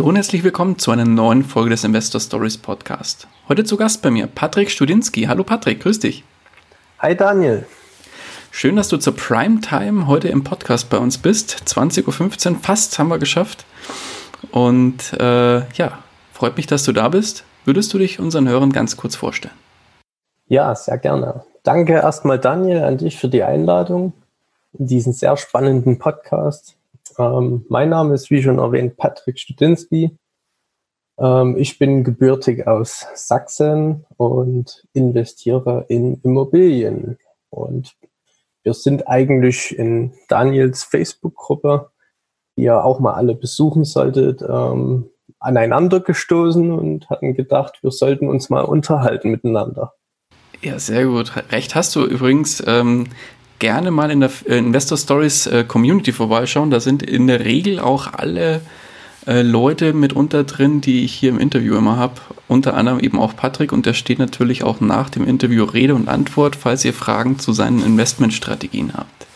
Hallo und herzlich willkommen zu einer neuen Folge des Investor Stories Podcast. Heute zu Gast bei mir Patrick Studinski. Hallo Patrick, grüß dich. Hi Daniel. Schön, dass du zur Primetime heute im Podcast bei uns bist. 20.15 Uhr, fast haben wir geschafft. Und äh, ja, freut mich, dass du da bist. Würdest du dich unseren Hörern ganz kurz vorstellen? Ja, sehr gerne. Danke erstmal Daniel an dich für die Einladung in diesen sehr spannenden Podcast. Ähm, mein Name ist, wie schon erwähnt, Patrick Studinski. Ähm, ich bin gebürtig aus Sachsen und investiere in Immobilien. Und wir sind eigentlich in Daniels Facebook-Gruppe, die ihr auch mal alle besuchen solltet, ähm, aneinander gestoßen und hatten gedacht, wir sollten uns mal unterhalten miteinander. Ja, sehr gut. Recht hast du übrigens. Ähm, gerne mal in der äh, Investor Stories äh, Community vorbeischauen. Da sind in der Regel auch alle äh, Leute mitunter drin, die ich hier im Interview immer habe. Unter anderem eben auch Patrick und der steht natürlich auch nach dem Interview Rede und Antwort, falls ihr Fragen zu seinen Investmentstrategien habt.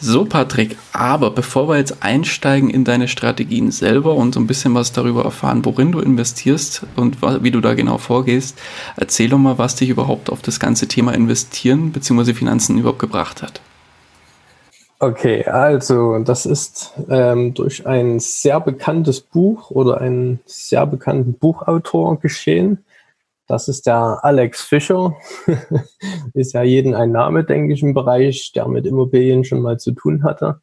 So, Patrick, aber bevor wir jetzt einsteigen in deine Strategien selber und so ein bisschen was darüber erfahren, worin du investierst und wie du da genau vorgehst, erzähl doch mal, was dich überhaupt auf das ganze Thema Investieren bzw. Finanzen überhaupt gebracht hat. Okay, also das ist ähm, durch ein sehr bekanntes Buch oder einen sehr bekannten Buchautor geschehen. Das ist der Alex Fischer. ist ja jeden ein Name, denke ich, im Bereich, der mit Immobilien schon mal zu tun hatte.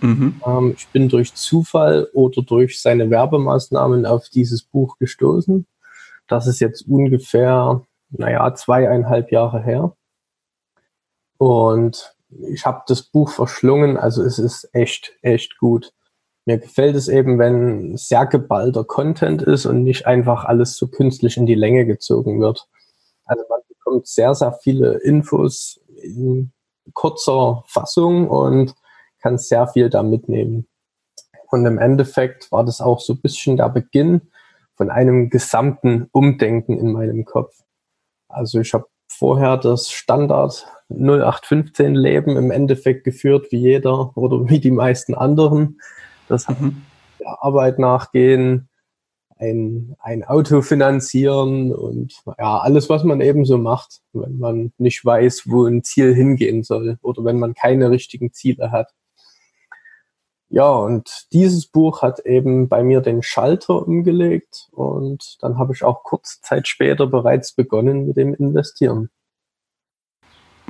Mhm. Ähm, ich bin durch Zufall oder durch seine Werbemaßnahmen auf dieses Buch gestoßen. Das ist jetzt ungefähr, naja, zweieinhalb Jahre her. Und ich habe das Buch verschlungen, also es ist echt, echt gut. Mir gefällt es eben, wenn sehr geballter Content ist und nicht einfach alles so künstlich in die Länge gezogen wird. Also man bekommt sehr, sehr viele Infos in kurzer Fassung und kann sehr viel da mitnehmen. Und im Endeffekt war das auch so ein bisschen der Beginn von einem gesamten Umdenken in meinem Kopf. Also ich habe vorher das Standard 0815 Leben im Endeffekt geführt, wie jeder oder wie die meisten anderen. Das mhm. der Arbeit nachgehen, ein, ein Auto finanzieren und ja, alles, was man eben so macht, wenn man nicht weiß, wo ein Ziel hingehen soll oder wenn man keine richtigen Ziele hat. Ja, und dieses Buch hat eben bei mir den Schalter umgelegt und dann habe ich auch kurze Zeit später bereits begonnen mit dem Investieren.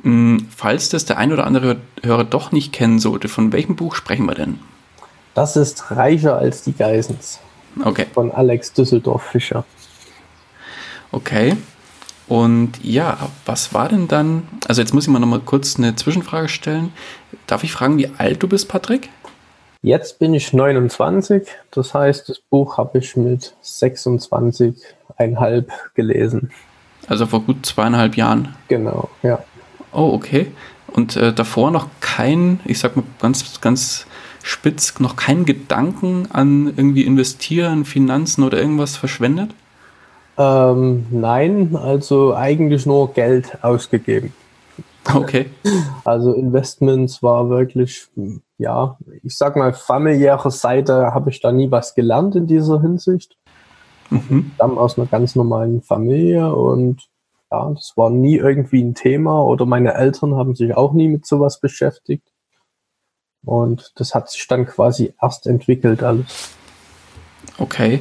Mm, falls das der ein oder andere Hörer doch nicht kennen sollte, von welchem Buch sprechen wir denn? Das ist Reicher als die Geisens. Okay. Von Alex Düsseldorf Fischer. Okay. Und ja, was war denn dann? Also, jetzt muss ich mal noch mal kurz eine Zwischenfrage stellen. Darf ich fragen, wie alt du bist, Patrick? Jetzt bin ich 29. Das heißt, das Buch habe ich mit 26,5 gelesen. Also vor gut zweieinhalb Jahren. Genau, ja. Oh, okay. Und äh, davor noch kein, ich sag mal ganz, ganz spitz noch keinen Gedanken an irgendwie investieren, Finanzen oder irgendwas verschwendet? Ähm, nein, also eigentlich nur Geld ausgegeben. Okay. Also Investments war wirklich, ja, ich sag mal, familiäre Seite habe ich da nie was gelernt in dieser Hinsicht. Mhm. Ich stamme aus einer ganz normalen Familie und ja, das war nie irgendwie ein Thema oder meine Eltern haben sich auch nie mit sowas beschäftigt. Und das hat sich dann quasi erst entwickelt alles. Okay.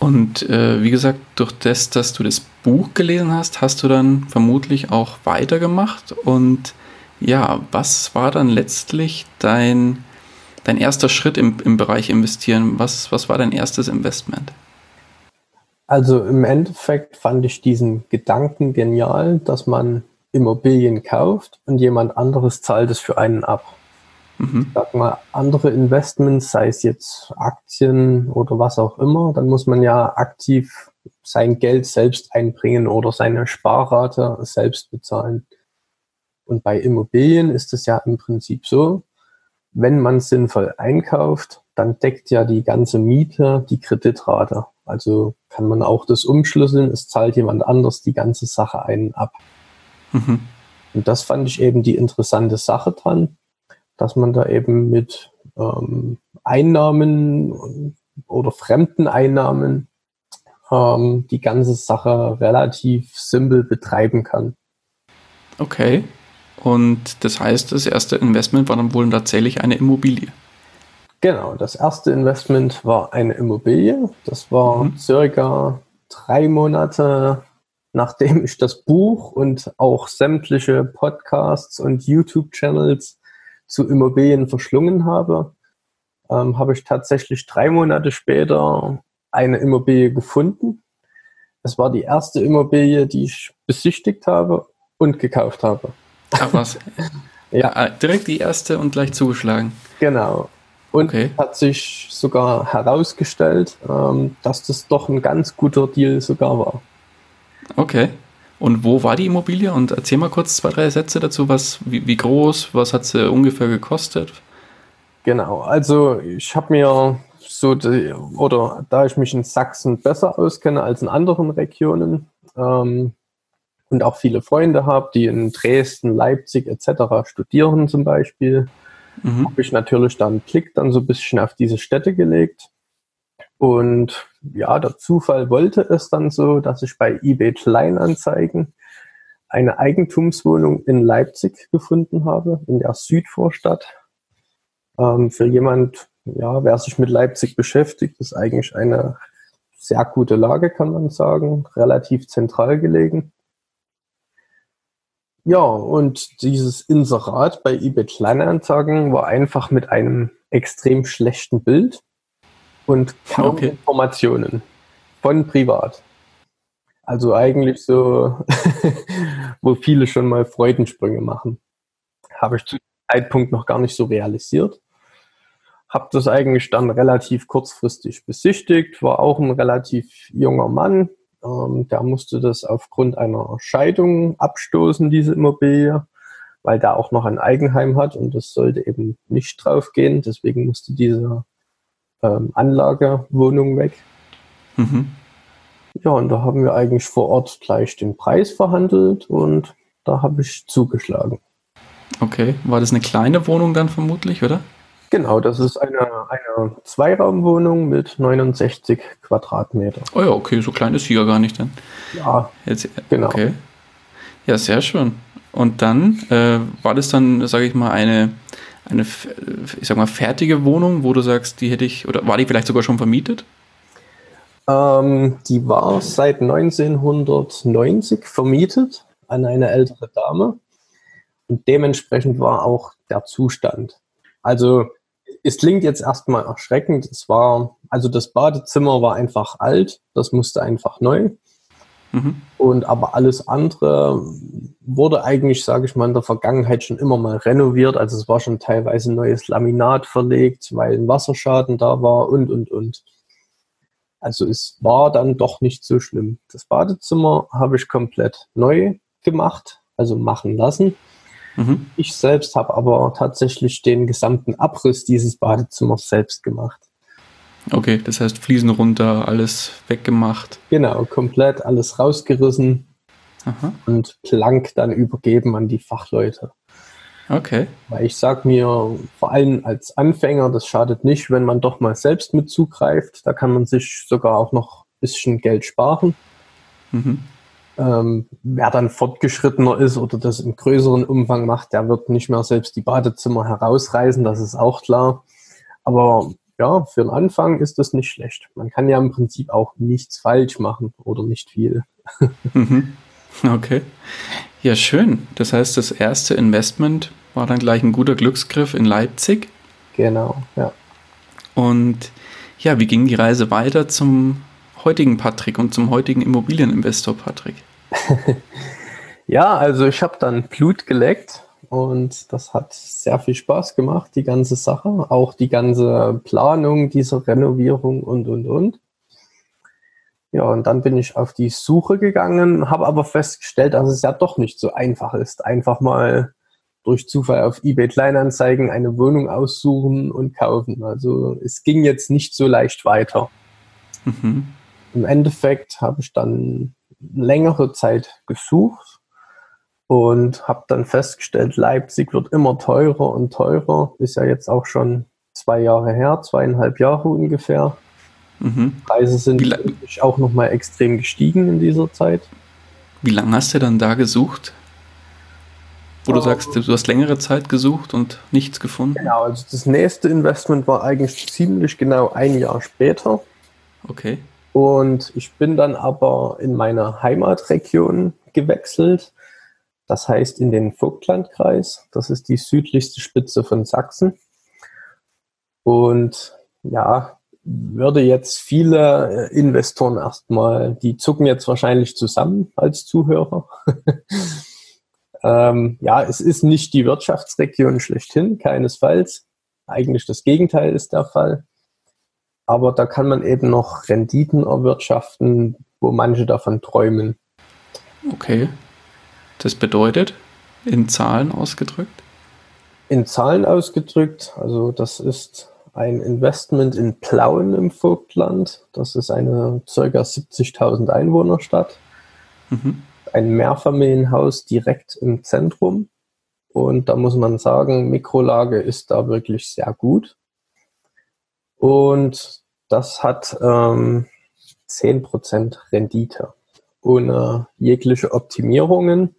Und äh, wie gesagt, durch das, dass du das Buch gelesen hast, hast du dann vermutlich auch weitergemacht. Und ja, was war dann letztlich dein, dein erster Schritt im, im Bereich Investieren? Was, was war dein erstes Investment? Also im Endeffekt fand ich diesen Gedanken genial, dass man Immobilien kauft und jemand anderes zahlt es für einen ab. Mhm. sag mal, andere Investments, sei es jetzt Aktien oder was auch immer, dann muss man ja aktiv sein Geld selbst einbringen oder seine Sparrate selbst bezahlen. Und bei Immobilien ist es ja im Prinzip so, wenn man sinnvoll einkauft, dann deckt ja die ganze Miete die Kreditrate. Also kann man auch das umschlüsseln, es zahlt jemand anders die ganze Sache einen ab. Mhm. Und das fand ich eben die interessante Sache dran, dass man da eben mit ähm, Einnahmen oder fremden Einnahmen ähm, die ganze Sache relativ simpel betreiben kann. Okay. Und das heißt, das erste Investment war dann wohl tatsächlich eine Immobilie. Genau, das erste Investment war eine Immobilie. Das war mhm. circa drei Monate, nachdem ich das Buch und auch sämtliche Podcasts und YouTube-Channels zu Immobilien verschlungen habe, ähm, habe ich tatsächlich drei Monate später eine Immobilie gefunden. Es war die erste Immobilie, die ich besichtigt habe und gekauft habe. Ach was. ja. Ah, direkt die erste und gleich zugeschlagen. Genau. Und okay. hat sich sogar herausgestellt, ähm, dass das doch ein ganz guter Deal sogar war. Okay. Und wo war die Immobilie? Und erzähl mal kurz zwei, drei Sätze dazu. Was, wie, wie groß, was hat sie ungefähr gekostet? Genau, also ich habe mir so, die, oder da ich mich in Sachsen besser auskenne als in anderen Regionen ähm, und auch viele Freunde habe, die in Dresden, Leipzig etc. studieren zum Beispiel, mhm. habe ich natürlich dann Blick dann so ein bisschen auf diese Städte gelegt. Und ja, der Zufall wollte es dann so, dass ich bei eBay Kleinanzeigen eine Eigentumswohnung in Leipzig gefunden habe, in der Südvorstadt. Ähm, für jemand, ja, wer sich mit Leipzig beschäftigt, ist eigentlich eine sehr gute Lage, kann man sagen, relativ zentral gelegen. Ja, und dieses Inserat bei eBay Kleinanzeigen war einfach mit einem extrem schlechten Bild und kaum okay. Informationen von privat. Also eigentlich so, wo viele schon mal Freudensprünge machen. Habe ich zu dem Zeitpunkt noch gar nicht so realisiert. Habe das eigentlich dann relativ kurzfristig besichtigt, war auch ein relativ junger Mann, ähm, der musste das aufgrund einer Scheidung abstoßen, diese Immobilie, weil der auch noch ein Eigenheim hat und das sollte eben nicht draufgehen. Deswegen musste diese ähm, Anlagewohnung weg. Mhm. Ja, und da haben wir eigentlich vor Ort gleich den Preis verhandelt und da habe ich zugeschlagen. Okay, war das eine kleine Wohnung dann vermutlich, oder? Genau, das ist eine, eine Zweiraumwohnung mit 69 Quadratmeter. Oh ja, okay, so klein ist sie ja gar nicht dann. Ja, Jetzt, genau. Okay. Ja, sehr schön. Und dann äh, war das dann, sage ich mal, eine, eine, ich sag mal, fertige Wohnung, wo du sagst, die hätte ich, oder war die vielleicht sogar schon vermietet? Ähm, die war seit 1990 vermietet an eine ältere Dame. Und dementsprechend war auch der Zustand. Also es klingt jetzt erstmal erschreckend. Es war, also das Badezimmer war einfach alt, das musste einfach neu. Mhm. Und aber alles andere wurde eigentlich, sage ich mal, in der Vergangenheit schon immer mal renoviert. Also es war schon teilweise neues Laminat verlegt, weil ein Wasserschaden da war und, und, und. Also es war dann doch nicht so schlimm. Das Badezimmer habe ich komplett neu gemacht, also machen lassen. Mhm. Ich selbst habe aber tatsächlich den gesamten Abriss dieses Badezimmers selbst gemacht. Okay, das heißt Fliesen runter, alles weggemacht. Genau, komplett alles rausgerissen Aha. und blank dann übergeben an die Fachleute. Okay. Weil ich sag mir, vor allem als Anfänger, das schadet nicht, wenn man doch mal selbst mit zugreift. Da kann man sich sogar auch noch ein bisschen Geld sparen. Mhm. Ähm, wer dann fortgeschrittener ist oder das im größeren Umfang macht, der wird nicht mehr selbst die Badezimmer herausreißen, das ist auch klar. Aber ja, für den Anfang ist das nicht schlecht. Man kann ja im Prinzip auch nichts falsch machen oder nicht viel. Mhm. Okay. Ja, schön. Das heißt, das erste Investment war dann gleich ein guter Glücksgriff in Leipzig. Genau, ja. Und ja, wie ging die Reise weiter zum heutigen Patrick und zum heutigen Immobilieninvestor Patrick? ja, also ich habe dann Blut geleckt und das hat sehr viel Spaß gemacht, die ganze Sache, auch die ganze Planung dieser Renovierung und, und, und. Ja, und dann bin ich auf die Suche gegangen, habe aber festgestellt, dass es ja doch nicht so einfach ist, einfach mal durch Zufall auf eBay Kleinanzeigen eine Wohnung aussuchen und kaufen. Also es ging jetzt nicht so leicht weiter. Mhm. Im Endeffekt habe ich dann längere Zeit gesucht und habe dann festgestellt, Leipzig wird immer teurer und teurer. Ist ja jetzt auch schon zwei Jahre her, zweieinhalb Jahre ungefähr. Mhm. Preise sind auch nochmal extrem gestiegen in dieser Zeit. Wie lange hast du dann da gesucht? Wo du um, sagst, du hast längere Zeit gesucht und nichts gefunden? Genau, also das nächste Investment war eigentlich ziemlich genau ein Jahr später. Okay. Und ich bin dann aber in meine Heimatregion gewechselt. Das heißt in den Vogtlandkreis. Das ist die südlichste Spitze von Sachsen. Und ja, würde jetzt viele äh, Investoren erstmal, die zucken jetzt wahrscheinlich zusammen als Zuhörer. ähm, ja, es ist nicht die Wirtschaftsregion schlechthin, keinesfalls. Eigentlich das Gegenteil ist der Fall. Aber da kann man eben noch Renditen erwirtschaften, wo manche davon träumen. Okay. Das bedeutet, in Zahlen ausgedrückt? In Zahlen ausgedrückt, also das ist ein Investment in Plauen im Vogtland. Das ist eine ca. 70.000 Einwohnerstadt. Mhm. Ein Mehrfamilienhaus direkt im Zentrum. Und da muss man sagen, Mikrolage ist da wirklich sehr gut. Und das hat ähm, 10% Rendite ohne jegliche Optimierungen.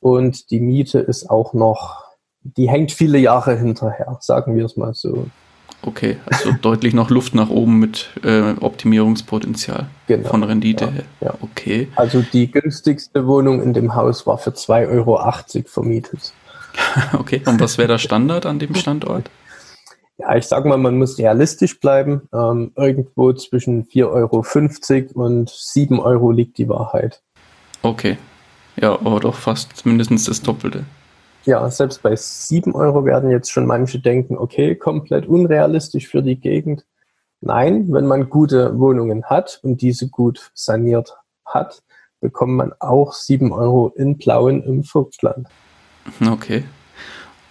Und die Miete ist auch noch, die hängt viele Jahre hinterher, sagen wir es mal so. Okay, also deutlich noch Luft nach oben mit äh, Optimierungspotenzial genau, von Rendite ja, her. Ja. Okay. Also die günstigste Wohnung in dem Haus war für 2,80 Euro vermietet. okay, und was wäre der Standard an dem Standort? Ja, ich sag mal, man muss realistisch bleiben. Ähm, irgendwo zwischen 4,50 Euro und 7 Euro liegt die Wahrheit. Okay. Ja, aber doch fast mindestens das Doppelte ja, selbst bei 7 Euro werden jetzt schon manche denken, okay, komplett unrealistisch für die Gegend. Nein, wenn man gute Wohnungen hat und diese gut saniert hat, bekommt man auch 7 Euro in Blauen im Vogtland. Okay.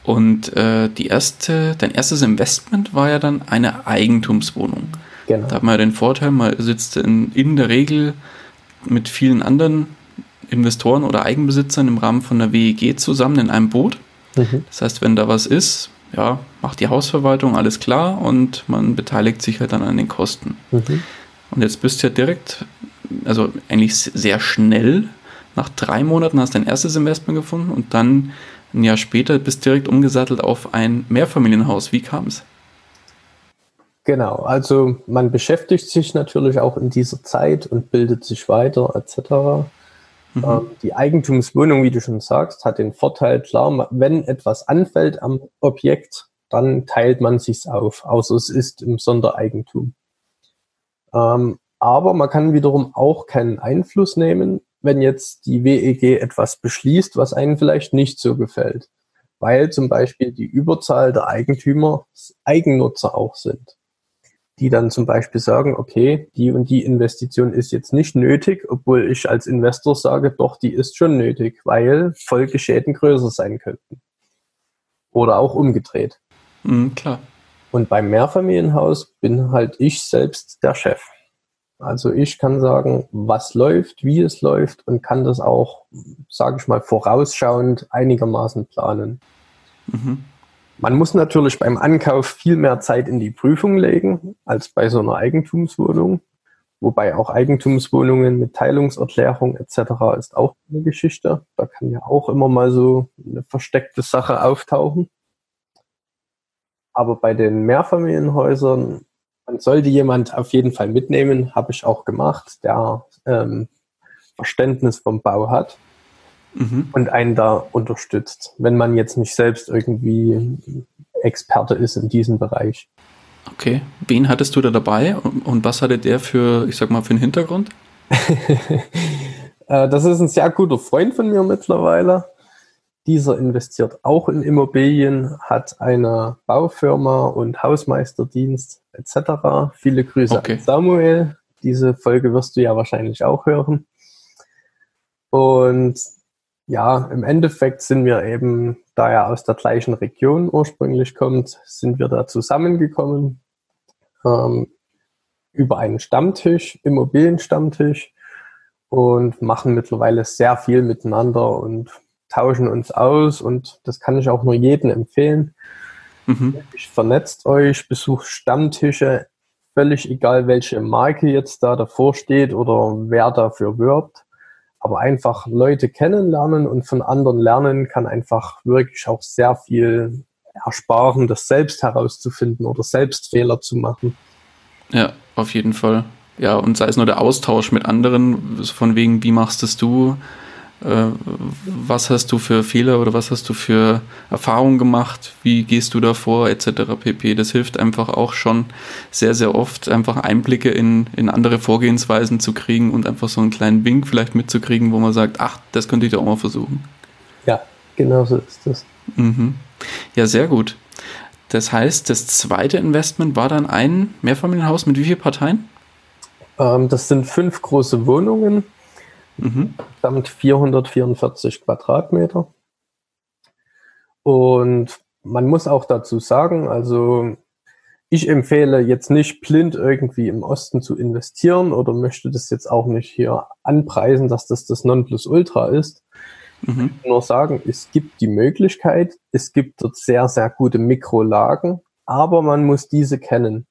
Und äh, die erste, dein erstes Investment war ja dann eine Eigentumswohnung. Genau. Da hat man ja den Vorteil, man sitzt in, in der Regel mit vielen anderen Investoren oder Eigenbesitzern im Rahmen von der WEG zusammen in einem Boot. Mhm. Das heißt, wenn da was ist, ja, macht die Hausverwaltung alles klar und man beteiligt sich halt dann an den Kosten. Mhm. Und jetzt bist du ja direkt, also eigentlich sehr schnell, nach drei Monaten hast du dein erstes Investment gefunden und dann ein Jahr später bist du direkt umgesattelt auf ein Mehrfamilienhaus. Wie kam es? Genau, also man beschäftigt sich natürlich auch in dieser Zeit und bildet sich weiter etc. Mhm. Ähm, die Eigentumswohnung, wie du schon sagst, hat den Vorteil, klar, wenn etwas anfällt am Objekt, dann teilt man sich's auf, außer es ist im Sondereigentum. Ähm, aber man kann wiederum auch keinen Einfluss nehmen, wenn jetzt die WEG etwas beschließt, was einem vielleicht nicht so gefällt, weil zum Beispiel die Überzahl der Eigentümer Eigennutzer auch sind die dann zum Beispiel sagen, okay, die und die Investition ist jetzt nicht nötig, obwohl ich als Investor sage, doch, die ist schon nötig, weil Folgeschäden größer sein könnten. Oder auch umgedreht. Mhm, klar. Und beim Mehrfamilienhaus bin halt ich selbst der Chef. Also ich kann sagen, was läuft, wie es läuft und kann das auch, sage ich mal, vorausschauend einigermaßen planen. Mhm. Man muss natürlich beim Ankauf viel mehr Zeit in die Prüfung legen als bei so einer Eigentumswohnung. Wobei auch Eigentumswohnungen mit Teilungserklärung etc. ist auch eine Geschichte. Da kann ja auch immer mal so eine versteckte Sache auftauchen. Aber bei den Mehrfamilienhäusern, man sollte jemand auf jeden Fall mitnehmen, habe ich auch gemacht, der ähm, Verständnis vom Bau hat mhm. und einen da unterstützt, wenn man jetzt nicht selbst irgendwie Experte ist in diesem Bereich. Okay, wen hattest du da dabei und was hatte der für, ich sag mal, für einen Hintergrund? Äh, das ist ein sehr guter Freund von mir mittlerweile. dieser investiert auch in Immobilien, hat eine Baufirma und Hausmeisterdienst etc. Viele Grüße okay. an Samuel. Diese Folge wirst du ja wahrscheinlich auch hören. Und ja, im Endeffekt sind wir eben, da er aus der gleichen Region ursprünglich kommt, sind wir da zusammengekommen ähm, über einen Stammtisch, Immobilienstammtisch und machen mittlerweile sehr viel miteinander und tauschen uns aus und das kann ich auch nur jedem empfehlen. Mhm. Vernetzt euch, besucht Stammtische, völlig egal, welche Marke jetzt da davor steht oder wer dafür wirbt. Aber einfach Leute kennenlernen und von anderen lernen kann einfach wirklich auch sehr viel ersparen, das selbst herauszufinden oder selbst Fehler zu machen. Ja, auf jeden Fall. Ja, und sei es nur der Austausch mit anderen, von wegen, wie machst es du? Äh, was hast du für Fehler oder was hast du für Erfahrungen gemacht? Wie gehst du davor, etc. pp. Das hilft einfach auch schon sehr, sehr oft, einfach Einblicke in, in andere Vorgehensweisen zu kriegen und einfach so einen kleinen Wink vielleicht mitzukriegen, wo man sagt, ach, das könnte ich doch auch mal versuchen. Ja, genau so ist das. Mhm. Ja, sehr gut. Das heißt, das zweite Investment war dann ein Mehrfamilienhaus mit wie vielen Parteien? Ähm, das sind fünf große Wohnungen, mhm. samt 444 Quadratmeter. Und man muss auch dazu sagen, also ich empfehle jetzt nicht blind irgendwie im Osten zu investieren oder möchte das jetzt auch nicht hier anpreisen, dass das das Nonplusultra ist. Mhm. Nur sagen, es gibt die Möglichkeit, es gibt dort sehr, sehr gute Mikrolagen, aber man muss diese kennen.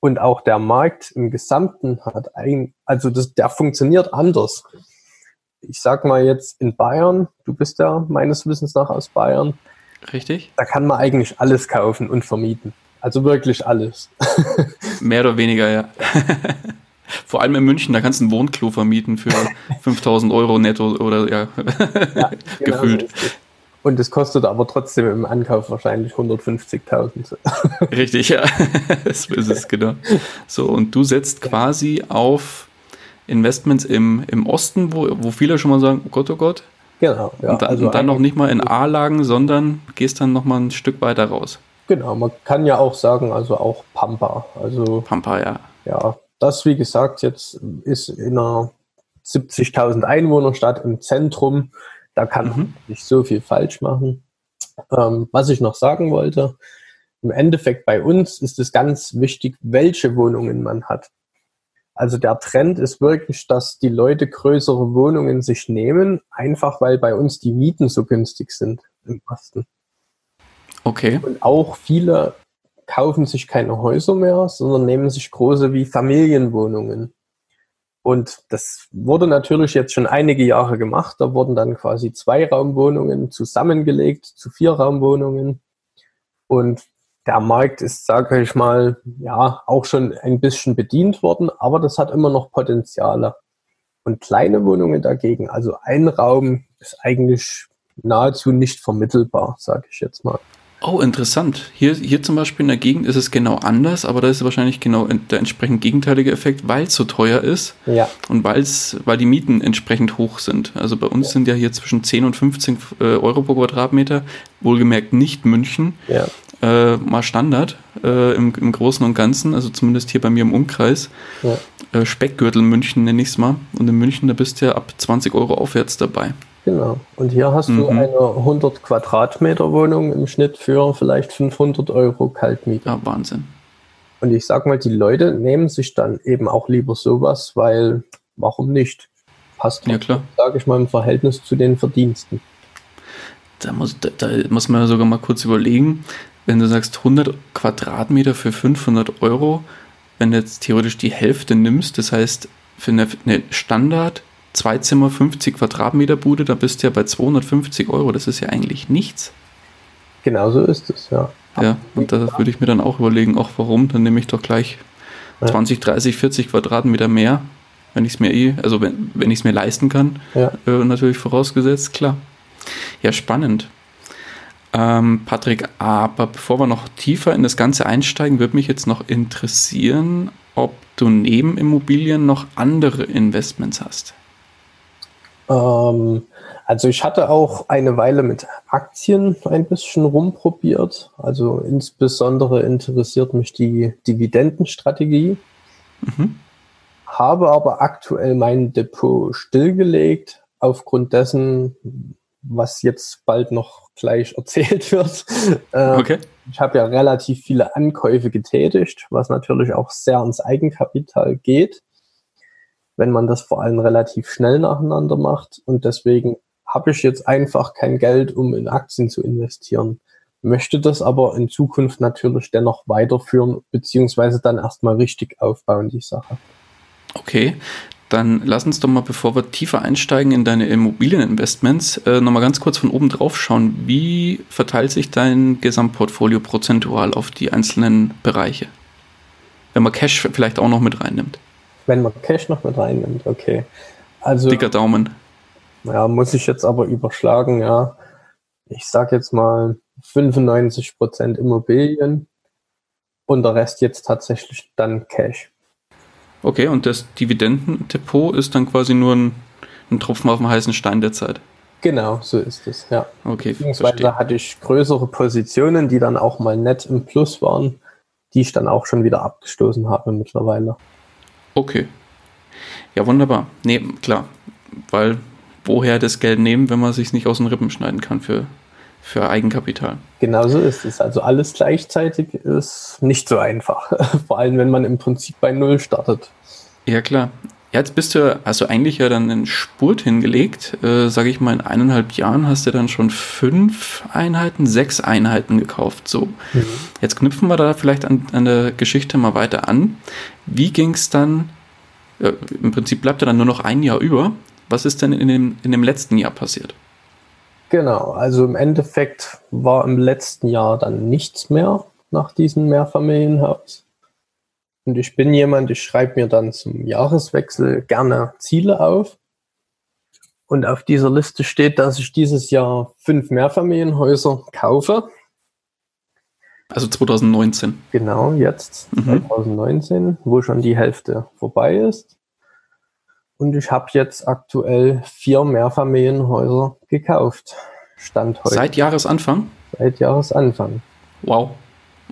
Und auch der Markt im Gesamten hat ein, also das, der funktioniert anders. Ich sag mal jetzt in Bayern, du bist ja meines Wissens nach aus Bayern. Richtig. Da kann man eigentlich alles kaufen und vermieten. Also wirklich alles. Mehr oder weniger, ja. Vor allem in München, da kannst du ein Wohnklo vermieten für 5000 Euro netto oder ja, ja genau gefühlt. Und es kostet aber trotzdem im Ankauf wahrscheinlich 150.000. Richtig, ja. das ist es, genau. So, und du setzt quasi auf Investments im, im Osten, wo, wo viele schon mal sagen, oh Gott, oh Gott. Genau, ja. Und, da, also und dann noch nicht mal in A-Lagen, sondern gehst dann noch mal ein Stück weiter raus. Genau, man kann ja auch sagen, also auch Pampa. Also, Pampa, ja. Ja, das, wie gesagt, jetzt ist in einer 70.000 Einwohnerstadt im Zentrum da kann mhm. man nicht so viel falsch machen. Ähm, was ich noch sagen wollte, im Endeffekt bei uns ist es ganz wichtig, welche Wohnungen man hat. Also der Trend ist wirklich, dass die Leute größere Wohnungen sich nehmen, einfach weil bei uns die Mieten so günstig sind im Osten. Okay. Und auch viele kaufen sich keine Häuser mehr, sondern nehmen sich große wie Familienwohnungen. Und das wurde natürlich jetzt schon einige Jahre gemacht. Da wurden dann quasi zwei Raumwohnungen zusammengelegt zu vier Raumwohnungen. Und der Markt ist, sage ich mal, ja, auch schon ein bisschen bedient worden, aber das hat immer noch Potenziale. Und kleine Wohnungen dagegen, also ein Raum ist eigentlich nahezu nicht vermittelbar, sage ich jetzt mal. Oh, interessant. Hier, hier zum Beispiel in der Gegend ist es genau anders, aber da ist wahrscheinlich genau der entsprechend gegenteilige Effekt, weil es so teuer ist ja. und weil's, weil die Mieten entsprechend hoch sind. Also bei uns ja. sind ja hier zwischen 10 und 15 äh, Euro pro Quadratmeter, wohlgemerkt nicht München, ja. Äh, mal Standard äh, im, im Großen und Ganzen, also zumindest hier bei mir im Umkreis. Äh, Speckgürtel München nenne ich es mal. Und in München, da bist du ja ab 20 Euro aufwärts dabei. Genau. Und hier hast mhm. du eine 100 Quadratmeter Wohnung im Schnitt für vielleicht 500 Euro Kaltmiete. Ja, Wahnsinn. Und ich sag mal, die Leute nehmen sich dann eben auch lieber sowas, weil warum nicht? Passt, ja, klar. sage ich mal, im Verhältnis zu den Verdiensten. Da muss, da, da muss man sogar mal kurz überlegen, wenn du sagst 100 Quadratmeter für 500 Euro, wenn du jetzt theoretisch die Hälfte nimmst, das heißt für eine, eine Standard zwei Zimmer, 50 Quadratmeter Bude, da bist du ja bei 250 Euro. Das ist ja eigentlich nichts. Genau so ist es, ja. Ja, und da würde ich mir dann auch überlegen, auch warum, dann nehme ich doch gleich ja. 20, 30, 40 Quadratmeter mehr, wenn ich es mir eh, also wenn, wenn ich es mir leisten kann. Ja. Äh, natürlich vorausgesetzt, klar. Ja, spannend. Ähm, Patrick, aber bevor wir noch tiefer in das Ganze einsteigen, würde mich jetzt noch interessieren, ob du neben Immobilien noch andere Investments hast. Ähm, Also ich hatte auch eine Weile mit Aktien ein bisschen rumprobiert. Also insbesondere interessiert mich die Dividendenstrategie. Mhm. Habe aber aktuell mein Depot stillgelegt, aufgrund dessen, was jetzt bald noch gleich erzählt wird. Ähm, okay. Ich habe ja relativ viele Ankäufe getätigt, was natürlich auch sehr ans Eigenkapital geht, wenn man das vor allem relativ schnell nacheinander macht. Und deswegen habe ich jetzt einfach kein Geld, um in Aktien zu investieren. Möchte das aber in Zukunft natürlich dennoch weiterführen, beziehungsweise dann erstmal richtig aufbauen, die Sache. Okay, dann lass uns doch mal, bevor wir tiefer einsteigen in deine Immobilieninvestments, äh, nochmal ganz kurz von oben drauf schauen. Wie verteilt sich dein Gesamtportfolio prozentual auf die einzelnen Bereiche? Wenn man Cash vielleicht auch noch mit reinnimmt. Wenn man Cash noch mit reinnimmt, okay. Also, Dicker Daumen. Ja, muss ich jetzt aber überschlagen, ja. Ich sag jetzt mal 95% Immobilien und der Rest jetzt tatsächlich dann Cash. Okay, und das Dividendendepot ist dann quasi nur ein, ein Tropfen auf dem heißen Stein der Zeit. Genau, so ist es, ja. Okay, Beziehungsweise verstehe. hatte ich größere Positionen, die dann auch mal nett im Plus waren, die ich dann auch schon wieder abgestoßen habe mittlerweile. Okay. Ja, wunderbar. Nee, klar. Weil woher das Geld nehmen, wenn man sich nicht aus den Rippen schneiden kann für, für Eigenkapital. Genau so ist es. Also alles gleichzeitig ist nicht so einfach. Vor allem, wenn man im Prinzip bei Null startet. Ja, klar. Jetzt bist du also eigentlich ja dann einen Spurt hingelegt. Äh, sage ich mal, in eineinhalb Jahren hast du dann schon fünf Einheiten, sechs Einheiten gekauft. So, mhm. jetzt knüpfen wir da vielleicht an, an der Geschichte mal weiter an. Wie ging es dann? Äh, Im Prinzip bleibt ja dann nur noch ein Jahr über. Was ist denn in dem, in dem letzten Jahr passiert? Genau, also im Endeffekt war im letzten Jahr dann nichts mehr nach diesem Mehrfamilienhaus. Und ich bin jemand, ich schreibe mir dann zum Jahreswechsel gerne Ziele auf. Und auf dieser Liste steht, dass ich dieses Jahr fünf Mehrfamilienhäuser kaufe. Also 2019. Genau, jetzt mhm. 2019, wo schon die Hälfte vorbei ist. Und ich habe jetzt aktuell vier Mehrfamilienhäuser gekauft. Stand heute. Seit Jahresanfang? Seit Jahresanfang. Wow.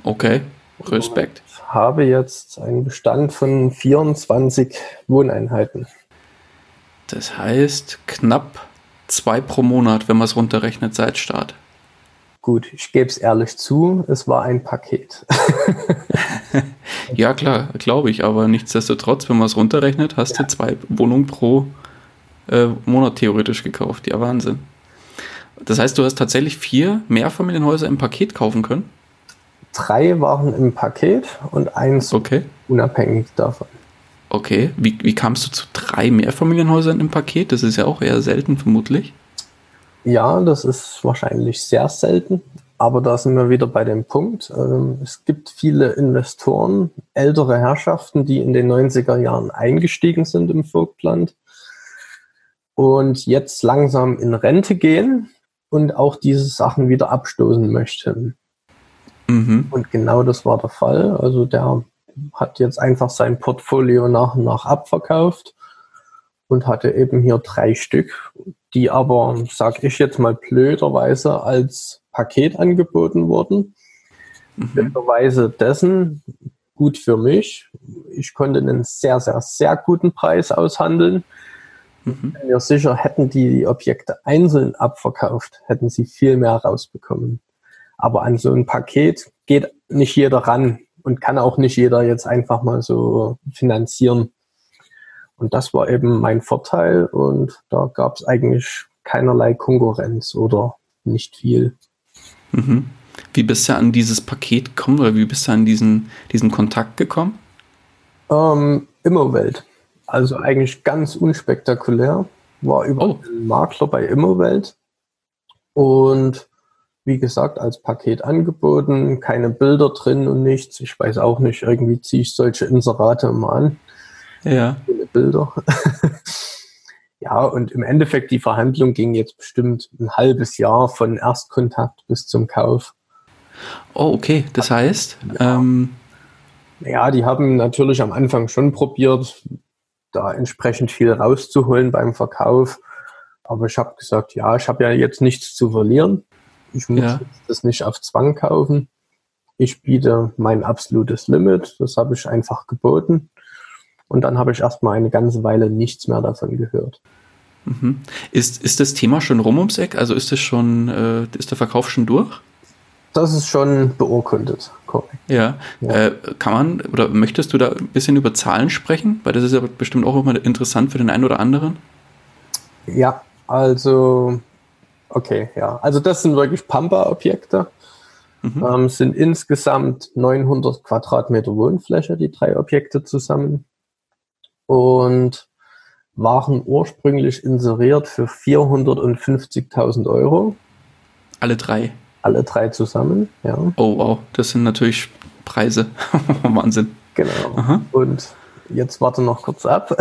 Okay. Respekt. Ich habe jetzt einen Bestand von 24 Wohneinheiten. Das heißt knapp zwei pro Monat, wenn man es runterrechnet seit Start. Gut, ich gebe es ehrlich zu, es war ein Paket. ja, klar, glaube ich, aber nichtsdestotrotz, wenn man es runterrechnet, hast ja. du zwei Wohnungen pro äh, Monat theoretisch gekauft. Ja, Wahnsinn. Das heißt, du hast tatsächlich vier Mehrfamilienhäuser im Paket kaufen können? Drei waren im Paket und eins okay. unabhängig davon. Okay, wie, wie kamst du zu drei Mehrfamilienhäusern im Paket? Das ist ja auch eher selten, vermutlich. Ja, das ist wahrscheinlich sehr selten. Aber da sind wir wieder bei dem Punkt. Ähm, es gibt viele Investoren, ältere Herrschaften, die in den 90er Jahren eingestiegen sind im Vogtland und jetzt langsam in Rente gehen und auch diese Sachen wieder abstoßen möchten. Mhm. Und genau das war der Fall. Also der hat jetzt einfach sein Portfolio nach und nach abverkauft und hatte eben hier drei Stück, die aber, sag ich jetzt mal blöderweise, als Paket angeboten wurden. Mhm. Blöderweise dessen gut für mich. Ich konnte einen sehr, sehr, sehr guten Preis aushandeln. Mhm. Bin mir sicher, hätten die Objekte einzeln abverkauft, hätten sie viel mehr rausbekommen. Aber an so ein Paket geht nicht jeder ran und kann auch nicht jeder jetzt einfach mal so finanzieren. Und das war eben mein Vorteil und da gab es eigentlich keinerlei Konkurrenz oder nicht viel. Mhm. Wie bist du an dieses Paket gekommen oder wie bist du an diesen, diesen Kontakt gekommen? Ähm, Immowelt. Also eigentlich ganz unspektakulär. War über oh. einen Makler bei Immowelt und wie gesagt, als Paket angeboten, keine Bilder drin und nichts. Ich weiß auch nicht, irgendwie ziehe ich solche Inserate immer an. Ja. Viele Bilder. ja, und im Endeffekt die Verhandlung ging jetzt bestimmt ein halbes Jahr von Erstkontakt bis zum Kauf. Oh, okay. Das heißt, ja. Ähm ja, die haben natürlich am Anfang schon probiert, da entsprechend viel rauszuholen beim Verkauf. Aber ich habe gesagt, ja, ich habe ja jetzt nichts zu verlieren. Ich muss Ja. das nicht auf Zwang kaufen. Ich biete mein absolutes Limit. Das habe ich einfach geboten. Und dann habe ich erstmal eine ganze Weile nichts mehr davon gehört. Mhm. Ist, ist das Thema schon rum ums Eck? Also ist das schon, äh, ist der Verkauf schon durch? Das ist schon beurkundet, korrekt. Ja. Ja. Äh, kann man oder möchtest du da ein bisschen über Zahlen sprechen? Weil das ist ja bestimmt auch immer interessant für den einen oder anderen. Ja, also, okay, ja. Also das sind wirklich Pampa-Objekte. Mhm. Ähm, es sind insgesamt 900 Quadratmeter Wohnfläche, die drei Objekte zusammen. Und waren ursprünglich inseriert für 450.000 Euro. Alle drei. Alle drei zusammen, ja, Oh wow, das sind natürlich Preise. Wahnsinn. genau. Aha. Und jetzt warte noch kurz ab.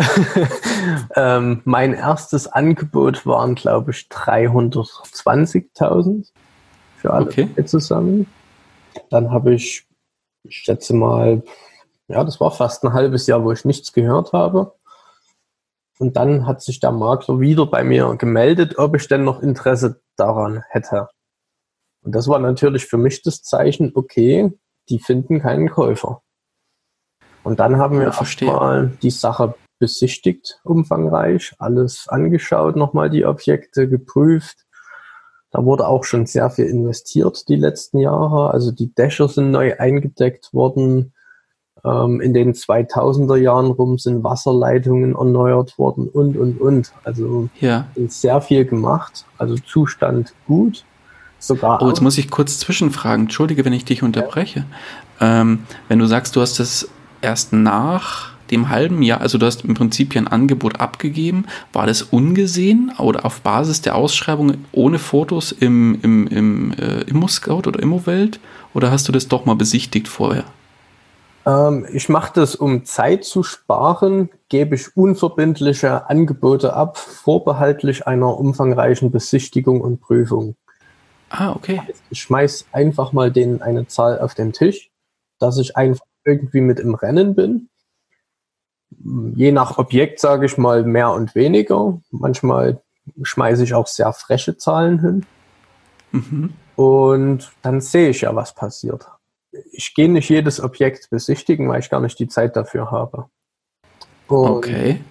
ähm, mein erstes Angebot waren, glaube ich, 320.000 für alle Okay. drei zusammen. Dann habe ich, ich schätze mal, ja, das war fast ein halbes Jahr, wo ich nichts gehört habe. Und dann hat sich der Makler wieder bei mir gemeldet, ob ich denn noch Interesse daran hätte. Und das war natürlich für mich das Zeichen, okay, die finden keinen Käufer. Und dann haben wir Ja, erstmal die Sache besichtigt, umfangreich, alles angeschaut, nochmal die Objekte geprüft. Da wurde auch schon sehr viel investiert die letzten Jahre. Also die Dächer sind neu eingedeckt worden. Ähm, in den 2000er Jahren rum sind Wasserleitungen erneuert worden und, und, und. Also Ja. sehr viel gemacht. Also Zustand gut. Sogar Oh, jetzt muss ich kurz zwischenfragen. Entschuldige, wenn ich dich unterbreche. Ähm, wenn du sagst, du hast das erst nach dem halben Jahr, also du hast im Prinzip ja ein Angebot abgegeben, war das ungesehen oder auf Basis der Ausschreibung ohne Fotos im, im, im äh, Immo-Scout oder Immowelt? Oder hast du das doch mal besichtigt vorher? Ähm, ich mache das, um Zeit zu sparen, gebe ich unverbindliche Angebote ab, vorbehaltlich einer umfangreichen Besichtigung und Prüfung. Ah, okay. Ich schmeiß einfach mal denen eine Zahl auf den Tisch, dass ich einfach irgendwie mit im Rennen bin. Je nach Objekt sage ich mal mehr und weniger. Manchmal schmeiße ich auch sehr freche Zahlen hin. Mhm. Und dann sehe ich ja, was passiert. Ich gehe nicht jedes Objekt besichtigen, weil ich gar nicht die Zeit dafür habe. Und, Okay.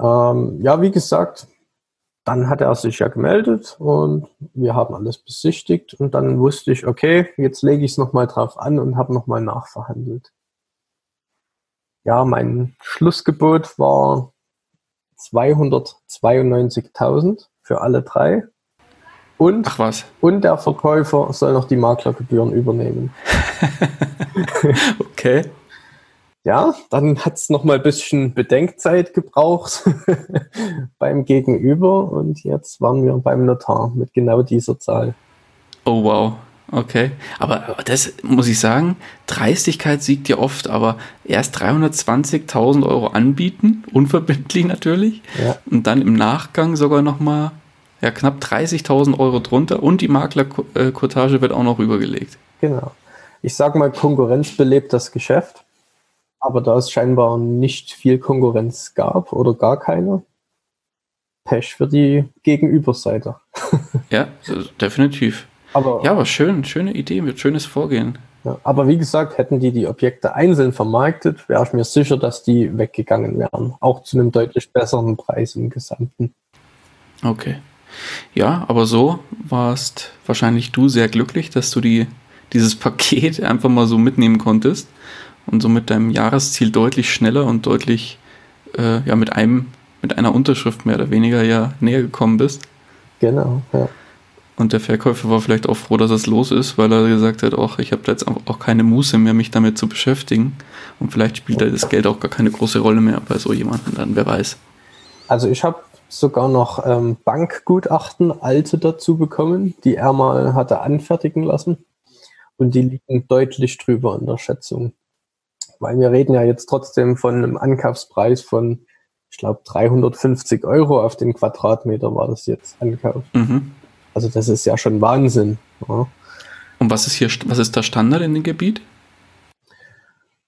Ähm, ja, wie gesagt, dann hat er sich ja gemeldet und wir haben alles besichtigt und dann wusste ich, okay, jetzt lege ich es nochmal drauf an und habe nochmal nachverhandelt. Ja, mein Schlussgebot war 292.000 für alle drei. Und, Ach was. und der Verkäufer soll noch die Maklergebühren übernehmen. Okay. Ja, dann hat es nochmal ein bisschen Bedenkzeit gebraucht beim Gegenüber und jetzt waren wir beim Notar mit genau dieser Zahl. Oh wow. Okay. Aber das muss ich sagen, Dreistigkeit siegt ja oft, aber erst 320.000 Euro anbieten, unverbindlich natürlich, Ja, und dann im Nachgang sogar nochmal ja, knapp 30.000 Euro drunter und die Maklerkotage wird auch noch rübergelegt. genau. Ich sag mal, Konkurrenz belebt das Geschäft, aber da es scheinbar nicht viel Konkurrenz gab oder gar keine, Pech für die Gegenüberseite. Ja, definitiv. Aber Ja, aber schön, schöne Idee, mit schönes Vorgehen. Ja, aber wie gesagt, hätten die die Objekte einzeln vermarktet, wäre ich mir sicher, dass die weggegangen wären. Auch zu einem deutlich besseren Preis im Gesamten. Okay. Ja, aber so warst wahrscheinlich du sehr glücklich, dass du die, dieses Paket einfach mal so mitnehmen konntest und so mit deinem Jahresziel deutlich schneller und deutlich äh, ja mit einem mit einer Unterschrift mehr oder weniger ja näher gekommen bist. Genau, ja. Und der Verkäufer war vielleicht auch froh, dass es los ist, weil er gesagt hat, auch ich habe da jetzt auch keine Muße mehr, mich damit zu beschäftigen. Und vielleicht spielt da das Geld auch gar keine große Rolle mehr bei so jemandem dann, wer weiß. Also ich habe sogar noch ähm, Bankgutachten, alte dazu bekommen, die er mal hatte anfertigen lassen. Und die liegen deutlich drüber in der Schätzung. Weil wir reden ja jetzt trotzdem von einem Ankaufspreis von, ich glaube, 350 Euro auf den Quadratmeter war das jetzt Ankauf. Mhm. Also das ist ja schon Wahnsinn. Ja. Und was ist hier, was ist da Standard in dem Gebiet?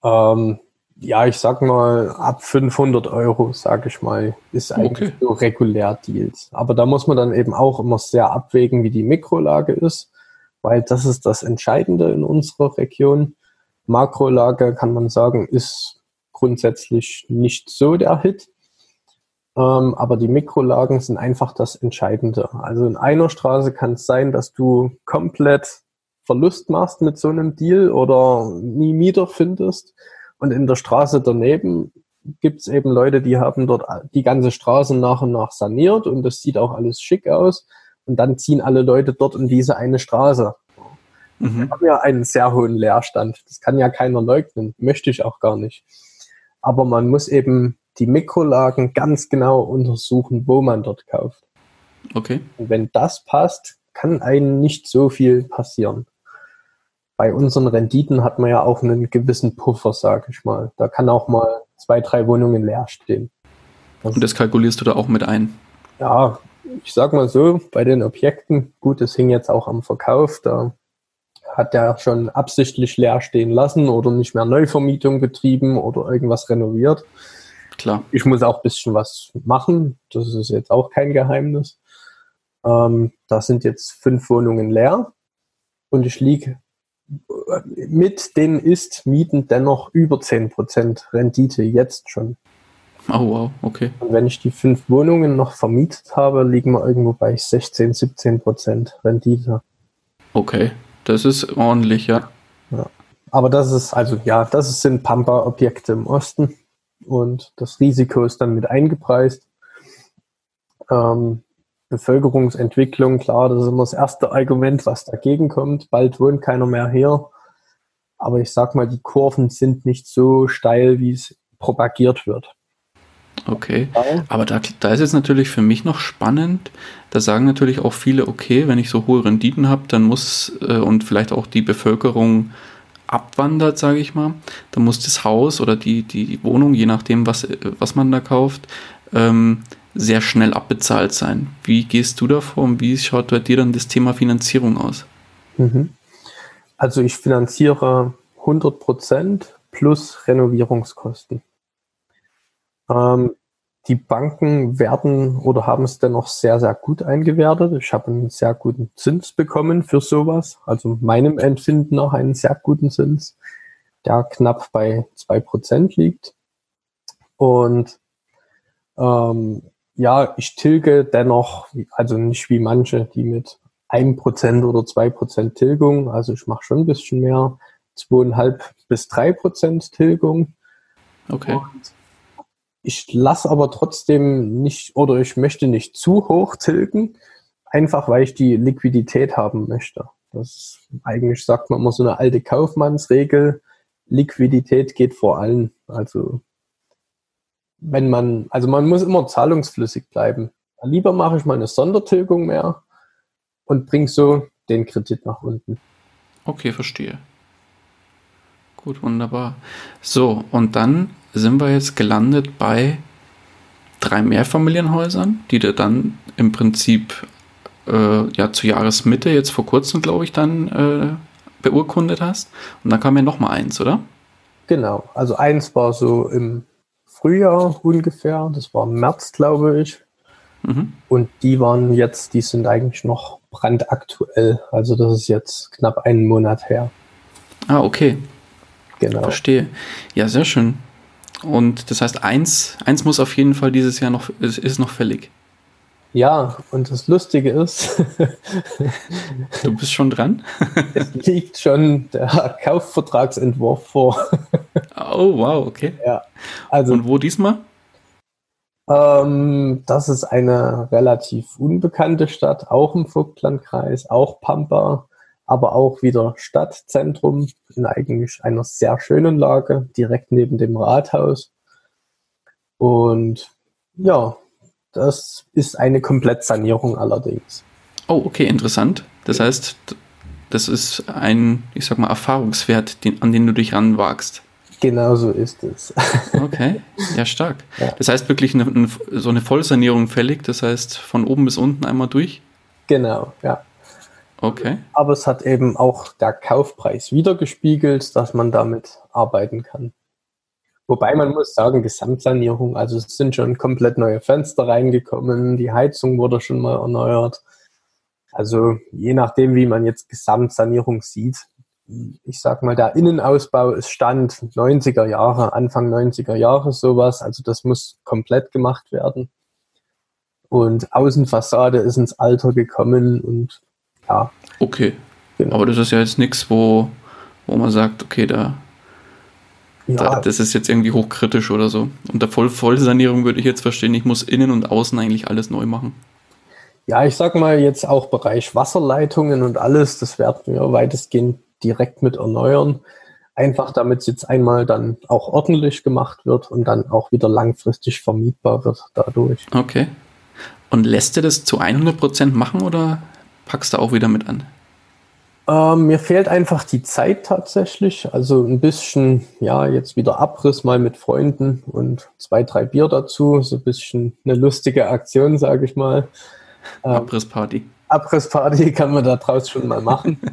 Ähm, ja, ich sag mal, ab 500 Euro, sag ich mal, ist eigentlich okay. so regulär Deals. Aber da muss man dann eben auch immer sehr abwägen, wie die Mikrolage ist, weil das ist das Entscheidende in unserer Region. Makrolage, kann man sagen, ist grundsätzlich nicht so der Hit. Ähm, aber die Mikrolagen sind einfach das Entscheidende. Also in einer Straße kann es sein, dass du komplett Verlust machst mit so einem Deal oder nie Mieter findest. Und in der Straße daneben gibt es eben Leute, die haben dort die ganze Straße nach und nach saniert und das sieht auch alles schick aus. Und dann ziehen alle Leute dort in diese eine Straße. Mhm. Wir haben ja einen sehr hohen Leerstand. Das kann ja keiner leugnen. Möchte ich auch gar nicht. Aber man muss eben die Mikrolagen ganz genau untersuchen, wo man dort kauft. Okay. Und wenn das passt, kann einem nicht so viel passieren. Bei unseren Renditen hat man ja auch einen gewissen Puffer, sag ich mal. Da kann auch mal zwei, drei Wohnungen leer stehen. Das Und das kalkulierst du da auch mit ein? Ja, ich sag mal so, bei den Objekten, gut, es hing jetzt auch am Verkauf, da hat der schon absichtlich leer stehen lassen oder nicht mehr Neuvermietung betrieben oder irgendwas renoviert. Klar. Ich muss auch ein bisschen was machen. Das ist jetzt auch kein Geheimnis. Ähm, da sind jetzt fünf Wohnungen leer und ich liege mit den Ist-Mieten dennoch über 10% Rendite jetzt schon. Oh wow, okay. Und wenn ich die fünf Wohnungen noch vermietet habe, liegen wir irgendwo bei 16, 17% Rendite. Okay, das ist ordentlich, ja. ja. Aber das ist, also ja, das sind Pampa-Objekte im Osten und das Risiko ist dann mit eingepreist. Ähm, Bevölkerungsentwicklung, klar, das ist immer das erste Argument, was dagegen kommt. Bald wohnt keiner mehr hier. Aber ich sag mal, die Kurven sind nicht so steil, wie es propagiert wird. Okay, aber da, da ist jetzt natürlich für mich noch spannend, da sagen natürlich auch viele, okay, wenn ich so hohe Renditen habe, dann muss äh, und vielleicht auch die Bevölkerung abwandert, sage ich mal, dann muss das Haus oder die, die Wohnung, je nachdem, was, was man da kauft, ähm, sehr schnell abbezahlt sein. Wie gehst du da vor und wie schaut bei dir dann das Thema Finanzierung aus? Mhm. Also ich finanziere 100% plus Renovierungskosten. Ähm, die Banken werden oder haben es dennoch sehr, sehr gut eingewertet. Ich habe einen sehr guten Zins bekommen für sowas. Also meinem Empfinden nach einen sehr guten Zins, der knapp bei 2% liegt. Und ähm, ja, ich tilge dennoch, also nicht wie manche, die mit 1% oder 2% Tilgung, also ich mache schon ein bisschen mehr, 2,5 bis 3% Tilgung. Okay. Und ich lasse aber trotzdem nicht oder ich möchte nicht zu hoch tilgen, einfach weil ich die Liquidität haben möchte. Das eigentlich sagt man immer so eine alte Kaufmannsregel. Liquidität geht vor allem. Also wenn man, also man muss immer zahlungsflüssig bleiben. Lieber mache ich mal eine Sondertilgung mehr und bringe so den Kredit nach unten. Okay, verstehe. Gut, wunderbar. So, und dann sind wir jetzt gelandet bei drei Mehrfamilienhäusern, die du dann im Prinzip äh, ja zur Jahresmitte jetzt vor kurzem, glaube ich, dann äh, beurkundet hast. Und dann kam ja noch mal eins, oder? Genau, also eins war so im Frühjahr ungefähr, das war im März, glaube ich. Mhm. Und die waren jetzt, die sind eigentlich noch brandaktuell. Also das ist jetzt knapp einen Monat her. Ah, okay. Genau. Verstehe. Ja, sehr schön. Und das heißt, eins, eins muss auf jeden Fall dieses Jahr noch, ist, ist noch fällig. Ja, und das Lustige ist, du bist schon dran. es liegt schon der Kaufvertragsentwurf vor. oh, wow, okay. Ja, also, und wo diesmal? Ähm, das ist eine relativ unbekannte Stadt, auch im Vogtlandkreis, auch Pampa aber auch wieder Stadtzentrum in eigentlich einer sehr schönen Lage, direkt neben dem Rathaus. Und ja, das ist eine Komplettsanierung allerdings. Oh, okay, interessant. Das heißt, das ist ein, ich sag mal, Erfahrungswert, den, an den du dich ranwagst. Genau so ist es. okay, ja, stark. Ja. Das heißt wirklich eine, eine, so eine Vollsanierung fällig, das heißt von oben bis unten einmal durch? Genau, ja. Okay. Aber es hat eben auch der Kaufpreis wiedergespiegelt, dass man damit arbeiten kann. Wobei man muss sagen, Gesamtsanierung, also es sind schon komplett neue Fenster reingekommen, die Heizung wurde schon mal erneuert. Also je nachdem, wie man jetzt Gesamtsanierung sieht, ich sag mal, der Innenausbau ist Stand 90er Jahre, Anfang 90er Jahre sowas. Also das muss komplett gemacht werden. Und Außenfassade ist ins Alter gekommen und ja. Okay. Genau. Aber das ist ja jetzt nichts, wo, wo man sagt, okay, da, ja. da, das ist jetzt irgendwie hochkritisch oder so. Unter Voll Vollsanierung würde ich jetzt verstehen, ich muss innen und außen eigentlich alles neu machen. Ja, ich sag mal jetzt auch Bereich Wasserleitungen und alles, das werden wir weitestgehend direkt mit erneuern. Einfach damit es jetzt einmal dann auch ordentlich gemacht wird und dann auch wieder langfristig vermietbar wird dadurch. Okay. Und lässt du das zu 100 Prozent machen oder packst du auch wieder mit an? Ähm, mir fehlt einfach die Zeit tatsächlich. Also ein bisschen, ja, jetzt wieder Abriss mal mit Freunden und zwei, drei Bier dazu. So ein bisschen eine lustige Aktion, sage ich mal. Ähm, Abrissparty. Abrissparty kann man da draus schon mal machen.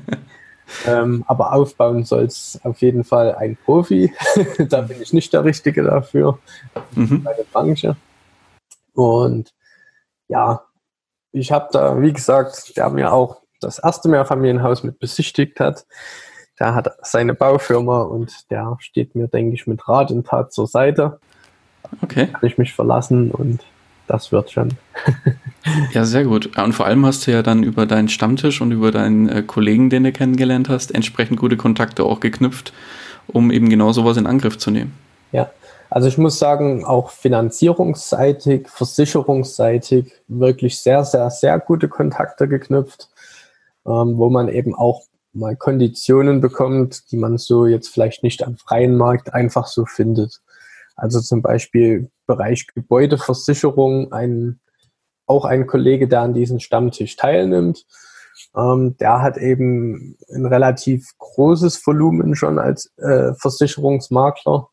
Ähm, aber aufbauen soll es auf jeden Fall ein Profi. da bin ich nicht der Richtige dafür. Mhm. Meine Branche. Und ja, ich habe da, wie gesagt, der mir auch das erste Mehrfamilienhaus mit besichtigt hat. Der hat seine Baufirma und der steht mir, denke ich, mit Rat und Tat zur Seite. Okay. Kann ich mich verlassen und das wird schon. ja, sehr gut. Und vor allem hast du ja dann über deinen Stammtisch und über deinen äh, Kollegen, den du kennengelernt hast, entsprechend gute Kontakte auch geknüpft, um eben genau sowas in Angriff zu nehmen. Ja, also ich muss sagen, auch finanzierungsseitig, versicherungsseitig wirklich sehr, sehr, sehr gute Kontakte geknüpft, ähm, wo man eben auch mal Konditionen bekommt, die man so jetzt vielleicht nicht am freien Markt einfach so findet. Also zum Beispiel Bereich Gebäudeversicherung, ein, auch ein Kollege, der an diesem Stammtisch teilnimmt. Ähm, der hat eben ein relativ großes Volumen schon als äh, Versicherungsmakler.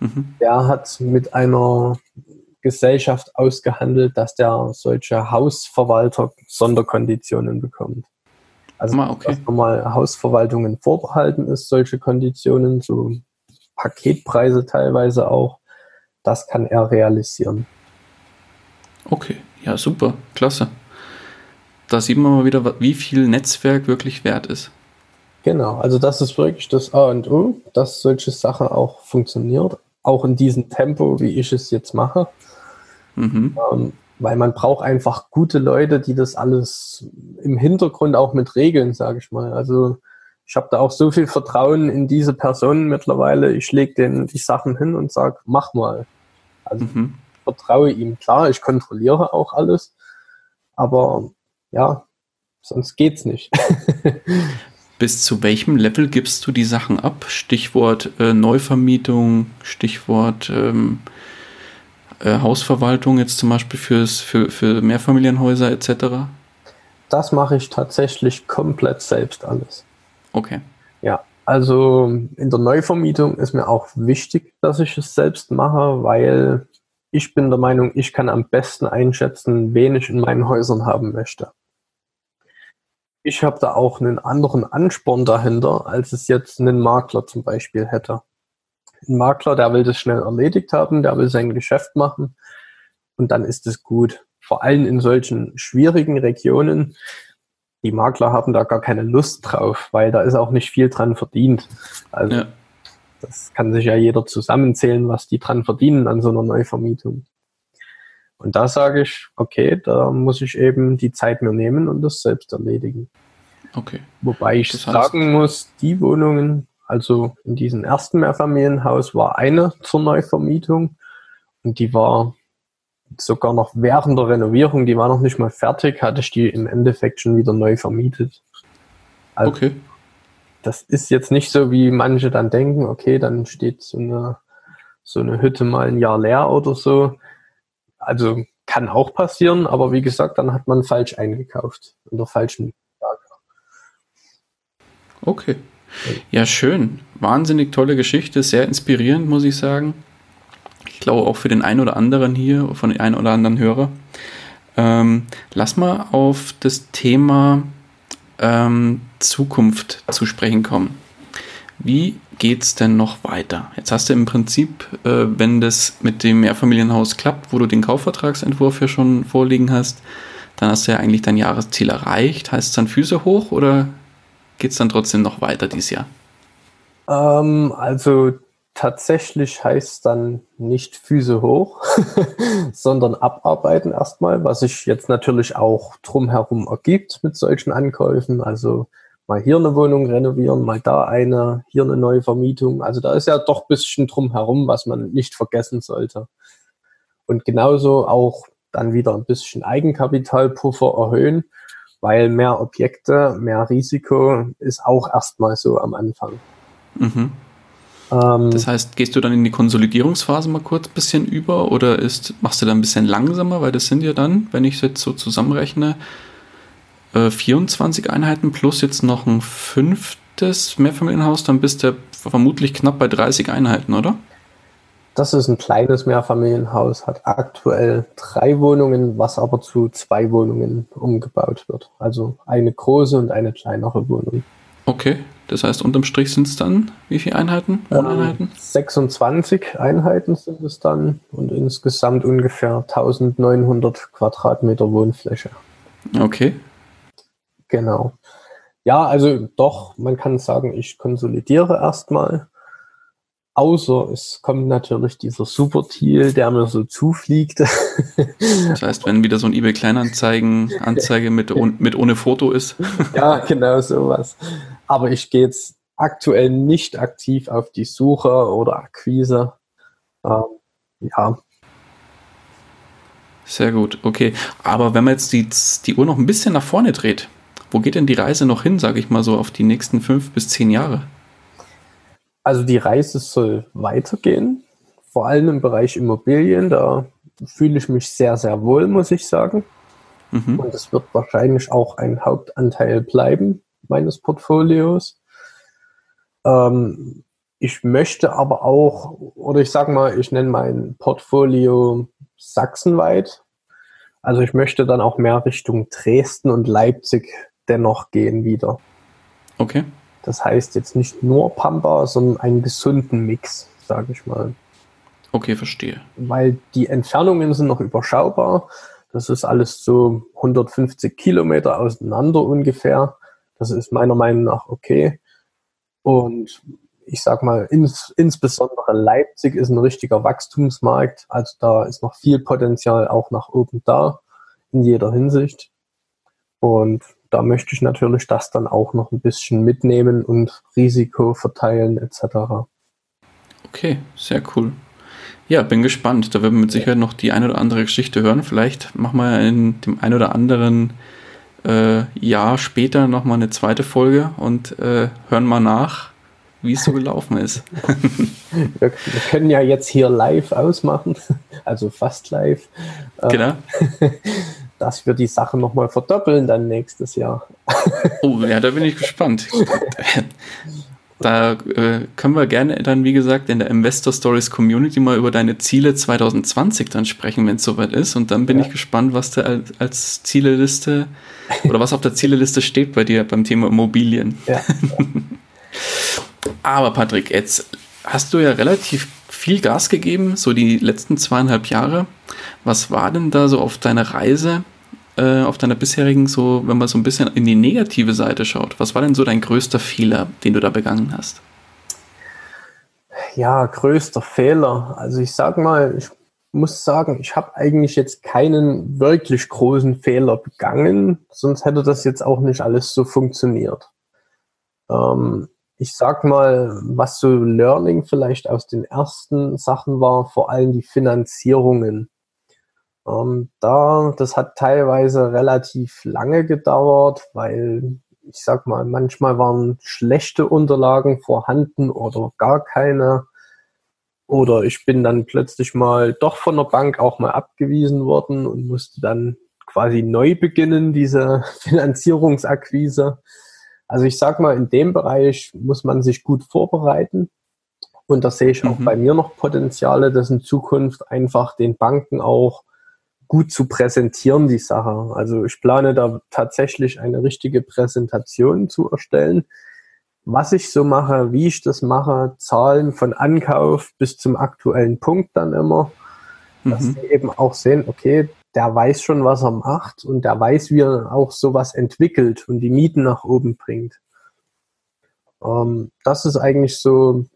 Mhm. Der hat mit einer Gesellschaft ausgehandelt, dass der solche Hausverwalter Sonderkonditionen bekommt. Also ah, okay. dass normal Hausverwaltungen vorbehalten ist, solche Konditionen, so Paketpreise teilweise auch. Das kann er realisieren. Okay, ja, super, klasse. Da sieht man mal wieder, wie viel Netzwerk wirklich wert ist. Genau, also das ist wirklich das A und O, dass solche Sachen auch funktioniert, auch in diesem Tempo, wie ich es jetzt mache. Mhm. Ähm, weil man braucht einfach gute Leute, die das alles im Hintergrund auch mit regeln, sage ich mal. Also ich habe da auch so viel Vertrauen in diese Personen mittlerweile. Ich lege denen die Sachen hin und sage, mach mal. Also mhm. vertraue ihm. Klar, ich kontrolliere auch alles, aber ja, sonst geht's nicht. Bis zu welchem Level gibst du die Sachen ab? Stichwort äh, Neuvermietung, Stichwort ähm, äh, Hausverwaltung jetzt zum Beispiel fürs, für, für Mehrfamilienhäuser etc.? Das mache ich tatsächlich komplett selbst alles. Okay. Ja, also in der Neuvermietung ist mir auch wichtig, dass ich es selbst mache, weil ich bin der Meinung, ich kann am besten einschätzen, wen ich in meinen Häusern haben möchte. Ich habe da auch einen anderen Ansporn dahinter, als es jetzt einen Makler zum Beispiel hätte. Ein Makler, der will das schnell erledigt haben, der will sein Geschäft machen und dann ist es gut. Vor allem in solchen schwierigen Regionen die Makler haben da gar keine Lust drauf, weil da ist auch nicht viel dran verdient. Also ja. das kann sich ja jeder zusammenzählen, was die dran verdienen an so einer Neuvermietung. Und da sage ich, okay, da muss ich eben die Zeit mir nehmen und das selbst erledigen. Okay. Wobei ich das heißt, sagen muss, die Wohnungen, also in diesem ersten Mehrfamilienhaus war eine zur Neuvermietung und die war sogar noch während der Renovierung, die war noch nicht mal fertig, hatte ich die im Endeffekt schon wieder neu vermietet. Also okay. Das ist jetzt nicht so, wie manche dann denken, okay, dann steht so eine, so eine Hütte mal ein Jahr leer oder so. Also kann auch passieren, aber wie gesagt, dann hat man falsch eingekauft, in der falschen Lage. Okay. Ja, schön. Wahnsinnig tolle Geschichte, sehr inspirierend, muss ich sagen ich glaube auch für den einen oder anderen hier, von den einen oder anderen Hörer. Ähm, lass mal auf das Thema ähm, Zukunft zu sprechen kommen. Wie geht's denn noch weiter? Jetzt hast du im Prinzip, äh, wenn das mit dem Mehrfamilienhaus klappt, wo du den Kaufvertragsentwurf ja schon vorliegen hast, dann hast du ja eigentlich dein Jahresziel erreicht. Heißt es dann Füße hoch oder geht's dann trotzdem noch weiter dieses Jahr? Ähm, also tatsächlich heißt dann nicht Füße hoch, sondern abarbeiten erstmal, was sich jetzt natürlich auch drumherum ergibt mit solchen Ankäufen. Also mal hier eine Wohnung renovieren, mal da eine, hier eine neue Vermietung. Also da ist ja doch ein bisschen drumherum, was man nicht vergessen sollte. Und genauso auch dann wieder ein bisschen Eigenkapitalpuffer erhöhen, weil mehr Objekte, mehr Risiko ist auch erstmal so am Anfang. Mhm. Ähm, das heißt, gehst du dann in die Konsolidierungsphase mal kurz ein bisschen über oder ist, machst du da ein bisschen langsamer, weil das sind ja dann, wenn ich es jetzt so zusammenrechne, 24 äh, Einheiten plus jetzt noch ein fünftes Mehrfamilienhaus, dann bist du vermutlich knapp bei 30 Einheiten, oder? Das ist ein kleines Mehrfamilienhaus, hat aktuell drei Wohnungen, was aber zu zwei Wohnungen umgebaut wird. Also eine große und eine kleinere Wohnung. Okay, das heißt unterm Strich sind es dann wie viele Einheiten? Ähm, 26 Einheiten sind es dann und insgesamt ungefähr 1900 Quadratmeter Wohnfläche. Okay, Genau. Ja, also doch, man kann sagen, ich konsolidiere erstmal. Außer es kommt natürlich dieser Super-Deal, der mir so zufliegt. Das heißt, wenn wieder so ein eBay Kleinanzeigen Anzeige mit, mit ohne Foto ist. Ja, genau sowas. Aber ich gehe jetzt aktuell nicht aktiv auf die Suche oder Akquise. Ähm, ja. Sehr gut, okay. Aber wenn man jetzt die, die Uhr noch ein bisschen nach vorne dreht, wo geht denn die Reise noch hin, sage ich mal so, auf die nächsten fünf bis zehn Jahre? Also die Reise soll weitergehen, vor allem im Bereich Immobilien. Da fühle ich mich sehr, sehr wohl, muss ich sagen. Mhm. Und es wird wahrscheinlich auch ein Hauptanteil bleiben meines Portfolios. Ähm, ich möchte aber auch, oder ich sage mal, ich nenne mein Portfolio sachsenweit. Also ich möchte dann auch mehr Richtung Dresden und Leipzig dennoch gehen wieder. Okay. Das heißt jetzt nicht nur Pampa, sondern einen gesunden Mix, sage ich mal. Okay, verstehe. Weil die Entfernungen sind noch überschaubar. Das ist alles so 150 Kilometer auseinander ungefähr. Das ist meiner Meinung nach okay. Und ich sag mal, ins, insbesondere Leipzig ist ein richtiger Wachstumsmarkt. Also da ist noch viel Potenzial auch nach oben da, in jeder Hinsicht. Und da möchte ich natürlich das dann auch noch ein bisschen mitnehmen und Risiko verteilen etc. Okay, sehr cool. Ja, bin gespannt. Da werden wir mit Sicherheit noch die eine oder andere Geschichte hören. Vielleicht machen wir in dem ein oder anderen äh, Jahr später nochmal eine zweite Folge und äh, hören mal nach, wie es so gelaufen ist. wir, wir, können ja jetzt hier live ausmachen, also fast live. Genau. dass wir die Sache nochmal verdoppeln dann nächstes Jahr. Oh, ja, da bin ich gespannt. Da äh, können wir gerne dann, wie gesagt, in der Investor Stories Community mal über deine Ziele 2020 dann sprechen, wenn es soweit ist. Und dann bin ja. ich gespannt, was da als, als Zieleliste oder was auf der Zieleliste steht bei dir beim Thema Immobilien. Ja. Aber Patrick, jetzt hast du ja relativ viel Gas gegeben, so die letzten zweieinhalb Jahre. Was war denn da so auf deiner Reise, äh, auf deiner bisherigen, so, wenn man so ein bisschen in die negative Seite schaut? Was war denn so dein größter Fehler, den du da begangen hast? Ja, größter Fehler. Also ich sag mal, ich muss sagen, ich habe eigentlich jetzt keinen wirklich großen Fehler begangen, sonst hätte das jetzt auch nicht alles so funktioniert. Ähm, ich sag mal, was so Learning vielleicht aus den ersten Sachen war, vor allem die Finanzierungen. Ähm, da, das hat teilweise relativ lange gedauert, weil ich sag mal, manchmal waren schlechte Unterlagen vorhanden oder gar keine. Oder ich bin dann plötzlich mal doch von der Bank auch mal abgewiesen worden und musste dann quasi neu beginnen, diese Finanzierungsakquise. Also ich sag mal, in dem Bereich muss man sich gut vorbereiten. Und da sehe ich auch mhm. bei mir noch Potenziale, das in Zukunft einfach den Banken auch gut zu präsentieren, die Sache. Also ich plane da tatsächlich eine richtige Präsentation zu erstellen was ich so mache, wie ich das mache, Zahlen von Ankauf bis zum aktuellen Punkt dann immer, dass Mhm. sie eben auch sehen, okay, der weiß schon, was er macht und der weiß, wie er auch sowas entwickelt und die Mieten nach oben bringt. Ähm, das ist eigentlich so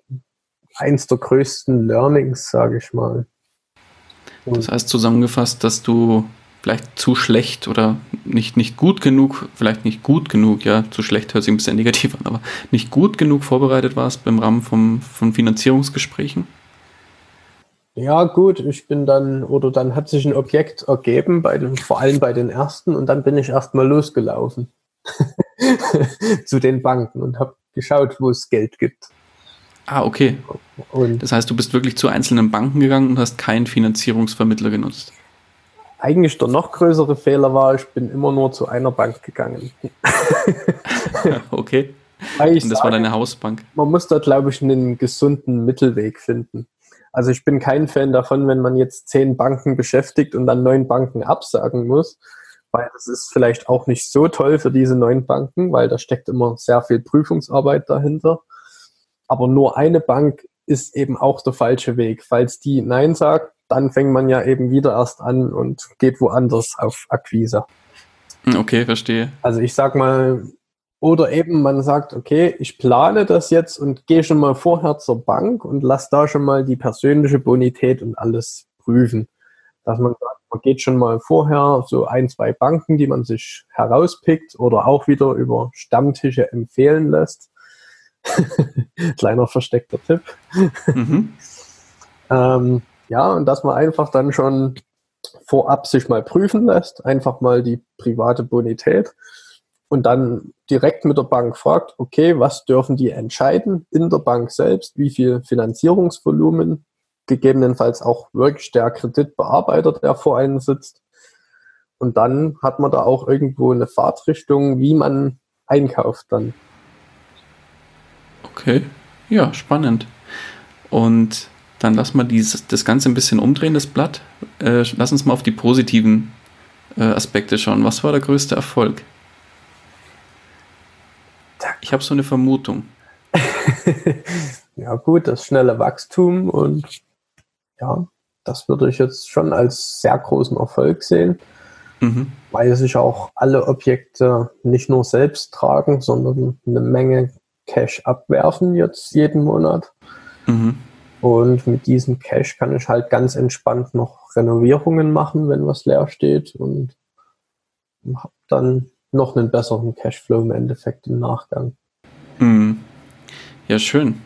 eins der größten Learnings, sage ich mal. Das heißt zusammengefasst, dass du vielleicht zu schlecht oder nicht, nicht gut genug, vielleicht nicht gut genug, ja, zu schlecht hört sich ein bisschen negativ an, aber nicht gut genug vorbereitet warst beim Rahmen vom, von Finanzierungsgesprächen? Ja, gut, ich bin dann, oder dann hat sich ein Objekt ergeben, bei den, vor allem bei den ersten, und dann bin ich erstmal losgelaufen zu den Banken und habe geschaut, wo es Geld gibt. Ah, okay. Und Das heißt, du bist wirklich zu einzelnen Banken gegangen und hast keinen Finanzierungsvermittler genutzt. eigentlich der noch größere Fehler war, ich bin immer nur zu einer Bank gegangen. okay. Und das war sage, deine Hausbank. man muss da, glaube ich, einen gesunden Mittelweg finden. Also ich bin kein Fan davon, wenn man jetzt zehn Banken beschäftigt und dann neun Banken absagen muss, weil das ist vielleicht auch nicht so toll für diese neun Banken, weil da steckt immer sehr viel Prüfungsarbeit dahinter. Aber nur eine Bank ist eben auch der falsche Weg. Falls die Nein sagt, dann fängt man ja eben wieder erst an und geht woanders auf Akquise. Okay, verstehe. Also ich sag mal, oder eben man sagt, okay, ich plane das jetzt und gehe schon mal vorher zur Bank und lass da schon mal die persönliche Bonität und alles prüfen. Dass man sagt, man geht schon mal vorher so ein, zwei Banken, die man sich herauspickt oder auch wieder über Stammtische empfehlen lässt. Kleiner versteckter Tipp. Mhm. Ähm, ja, und dass man einfach dann schon vorab sich mal prüfen lässt, einfach mal die private Bonität und dann direkt mit der Bank fragt, okay, was dürfen die entscheiden in der Bank selbst, wie viel Finanzierungsvolumen, gegebenenfalls auch wirklich der Kreditbearbeiter, der vor einem sitzt. Und dann hat man da auch irgendwo eine Fahrtrichtung, wie man einkauft dann. Okay. Ja, spannend. Und dann lass mal dieses, das Ganze ein bisschen umdrehen, das Blatt. Äh, lass uns mal auf die positiven äh, Aspekte schauen. Was war der größte Erfolg? Ich habe so eine Vermutung. ja gut, das schnelle Wachstum und ja, das würde ich jetzt schon als sehr großen Erfolg sehen, Mhm. weil sich auch alle Objekte nicht nur selbst tragen, sondern eine Menge Cash abwerfen jetzt jeden Monat. Mhm. Und mit diesem Cash kann ich halt ganz entspannt noch Renovierungen machen, wenn was leer steht und habe dann noch einen besseren Cashflow im Endeffekt im Nachgang. Mhm. Ja, schön.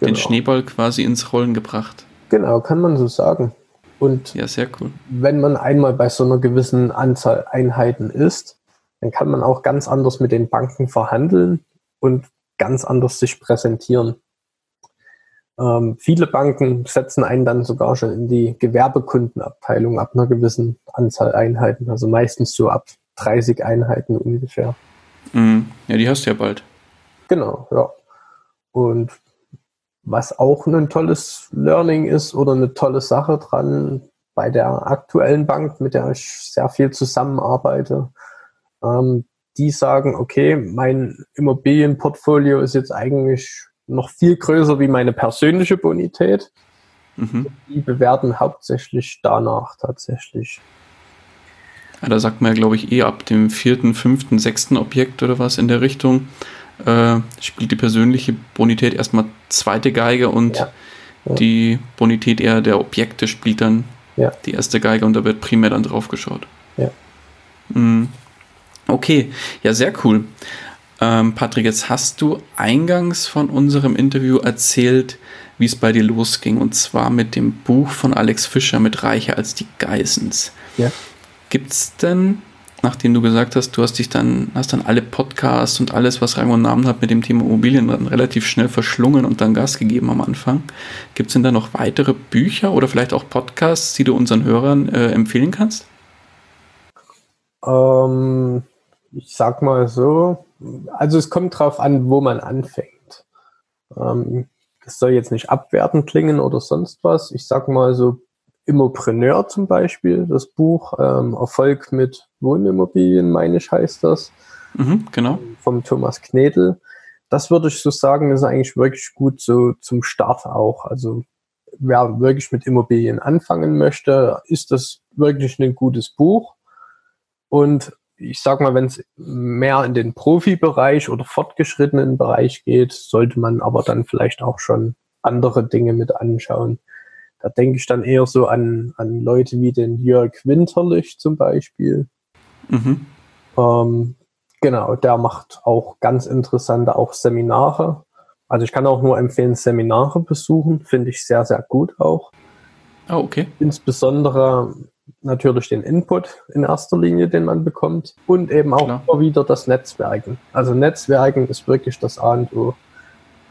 Den Genau. Schneeball quasi ins Rollen gebracht. Genau, kann man so sagen. Und Ja, sehr cool. wenn man einmal bei so einer gewissen Anzahl Einheiten ist, dann kann man auch ganz anders mit den Banken verhandeln und ganz anders sich präsentieren. Ähm, viele Banken setzen einen dann sogar schon in die Gewerbekundenabteilung ab einer gewissen Anzahl Einheiten, also meistens so ab 30 Einheiten ungefähr. Mhm. Ja, die hast du ja bald. Genau, ja. Und was auch ein tolles Learning ist oder eine tolle Sache dran bei der aktuellen Bank, mit der ich sehr viel zusammenarbeite, ähm, die sagen, okay, mein Immobilienportfolio ist jetzt eigentlich noch viel größer wie meine persönliche Bonität. Mhm. Die bewerten hauptsächlich danach tatsächlich. Ja, da sagt man ja, glaube ich, eh ab dem vierten, fünften, sechsten Objekt oder was in der Richtung äh, spielt die persönliche Bonität erstmal zweite Geige und Ja. Ja. die Bonität eher der Objekte spielt dann Ja. die erste Geige und da wird primär dann drauf geschaut. Ja. Mhm. Okay, ja, sehr cool. Ähm, Patrick, jetzt hast du eingangs von unserem Interview erzählt, wie es bei dir losging und zwar mit dem Buch von Alex Fischer mit Reicher als die Geissens. Ja. Gibt es denn, nachdem du gesagt hast, du hast dich dann, hast dann alle Podcasts und alles, was Rang und Namen hat mit dem Thema Immobilien dann relativ schnell verschlungen und dann Gas gegeben am Anfang. Gibt es denn da noch weitere Bücher oder vielleicht auch Podcasts, die du unseren Hörern äh, empfehlen kannst? Ähm, ich sag mal so, also es kommt drauf an, wo man anfängt. Ähm, das soll jetzt nicht abwertend klingen oder sonst was. Ich sag mal so Immopreneur zum Beispiel, das Buch ähm, Erfolg mit Wohnimmobilien, meine ich, heißt das, Mhm, genau. vom Thomas Knedel. das würde ich so sagen, ist eigentlich wirklich gut so zum Start auch. Also wer wirklich mit Immobilien anfangen möchte, ist das wirklich ein gutes Buch. Und ich sag mal, wenn es mehr in den Profibereich oder fortgeschrittenen Bereich geht, sollte man aber dann vielleicht auch schon andere Dinge mit anschauen. Da denke ich dann eher so an, an Leute wie den Jörg Winterlich zum Beispiel. Mhm. Ähm, genau, der macht auch ganz interessante auch Seminare. Also ich kann auch nur empfehlen, Seminare besuchen, finde ich sehr, sehr gut auch. Oh, okay. Insbesondere natürlich den Input in erster Linie, den man bekommt und eben auch Klar. immer wieder das Netzwerken. Also Netzwerken ist wirklich das A und O.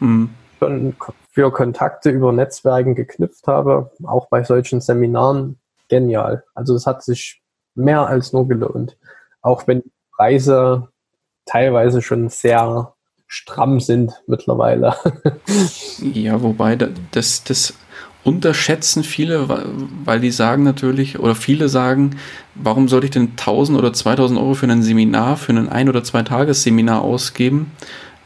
Mhm. Schon für Kontakte über Netzwerken geknüpft habe, auch bei solchen Seminaren, genial. Also es hat sich mehr als nur gelohnt. Auch wenn Preise teilweise schon sehr stramm sind mittlerweile. ja, wobei das, das unterschätzen viele, weil die sagen natürlich, oder viele sagen, warum sollte ich denn 1000 oder 2000 Euro für ein Seminar, für ein ein- oder zwei Tagesseminar ausgeben?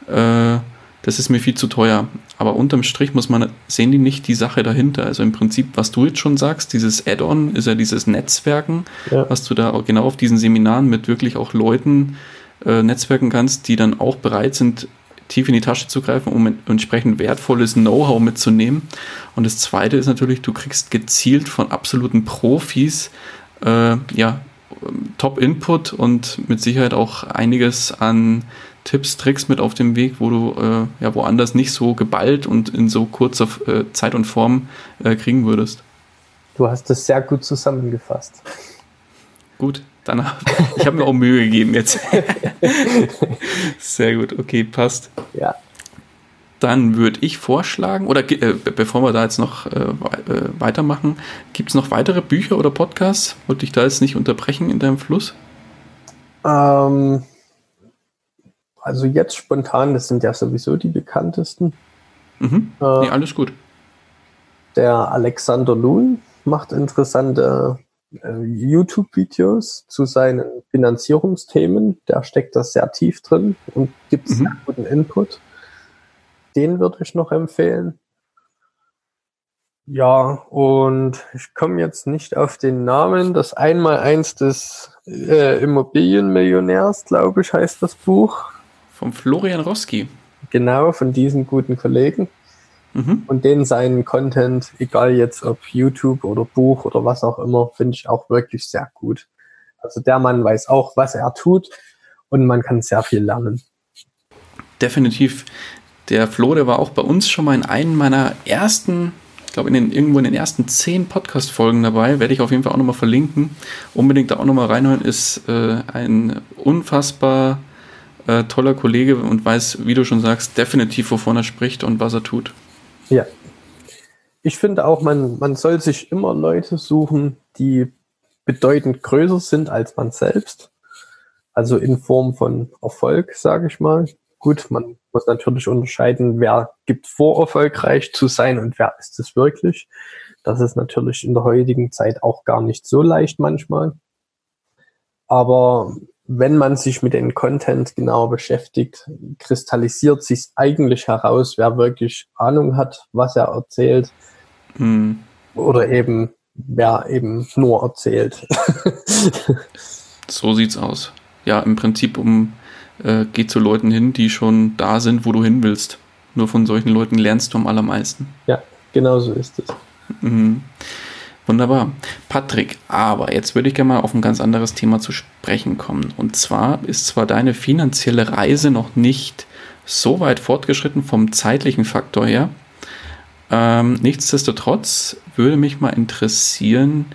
Äh, das ist mir viel zu teuer. Aber unterm Strich muss man sehen die nicht die Sache dahinter. Also im Prinzip, was du jetzt schon sagst, dieses Add-on ist ja dieses Netzwerken, ja. was du da genau auf diesen Seminaren mit wirklich auch Leuten äh, netzwerken kannst, die dann auch bereit sind, tief in die Tasche zu greifen, um entsprechend wertvolles Know-how mitzunehmen. Und das Zweite ist natürlich, du kriegst gezielt von absoluten Profis äh, ja, Top-Input und mit Sicherheit auch einiges an Tipps, Tricks mit auf dem Weg, wo du äh, ja woanders nicht so geballt und in so kurzer äh, Zeit und Form äh, kriegen würdest. Du hast das sehr gut zusammengefasst. Gut, dann ich habe mir auch Mühe gegeben jetzt. Sehr gut, okay, passt. Ja. Dann würde ich vorschlagen, oder äh, bevor wir da jetzt noch äh, äh weitermachen, gibt es noch weitere Bücher oder Podcasts? Wollte ich da jetzt nicht unterbrechen in deinem Fluss? Ähm, also jetzt spontan, das sind ja sowieso die bekanntesten. Mhm. Äh, nee, alles gut. Der Alexander Luhn macht interessante äh, YouTube-Videos zu seinen Finanzierungsthemen. Der steckt da sehr tief drin und gibt mhm. sehr guten Input. Den würde ich noch empfehlen. Ja, und ich komme jetzt nicht auf den Namen. Das Einmaleins des äh, Immobilienmillionärs, glaube ich, heißt das Buch. Vom Florian Roski. Genau, von diesen guten Kollegen. Mhm. Und den seinen Content, egal jetzt ob YouTube oder Buch oder was auch immer, finde ich auch wirklich sehr gut. Also der Mann weiß auch, was er tut und man kann sehr viel lernen. Definitiv. Der Flo, der war auch bei uns schon mal in einem meiner ersten, ich glaube in den, irgendwo in den ersten zehn Podcast-Folgen dabei, werde ich auf jeden Fall auch nochmal verlinken. Unbedingt da auch nochmal reinhören, ist äh, ein unfassbar äh, toller Kollege und weiß, wie du schon sagst, definitiv, wovon er spricht und was er tut. Ja. Ich finde auch, man, man soll sich immer Leute suchen, die bedeutend größer sind als man selbst. Also in Form von Erfolg, sage ich mal. Gut, man muss natürlich unterscheiden, wer gibt vor, erfolgreich zu sein und wer ist es wirklich. Das ist natürlich in der heutigen Zeit auch gar nicht so leicht manchmal. Aber wenn man sich mit dem Content genau beschäftigt, kristallisiert sich eigentlich heraus, wer wirklich Ahnung hat, was er erzählt. Mhm. Oder eben, wer eben nur erzählt. so sieht's aus. Ja, im Prinzip um äh, geh zu Leuten hin, die schon da sind, wo du hin willst. Nur von solchen Leuten lernst du am allermeisten. Ja, genau so ist es. Mhm. Wunderbar. Patrick, aber jetzt würde ich gerne mal auf ein ganz anderes Thema zu sprechen kommen. Und zwar ist zwar deine finanzielle Reise noch nicht so weit fortgeschritten vom zeitlichen Faktor her. Ähm, nichtsdestotrotz würde mich mal interessieren,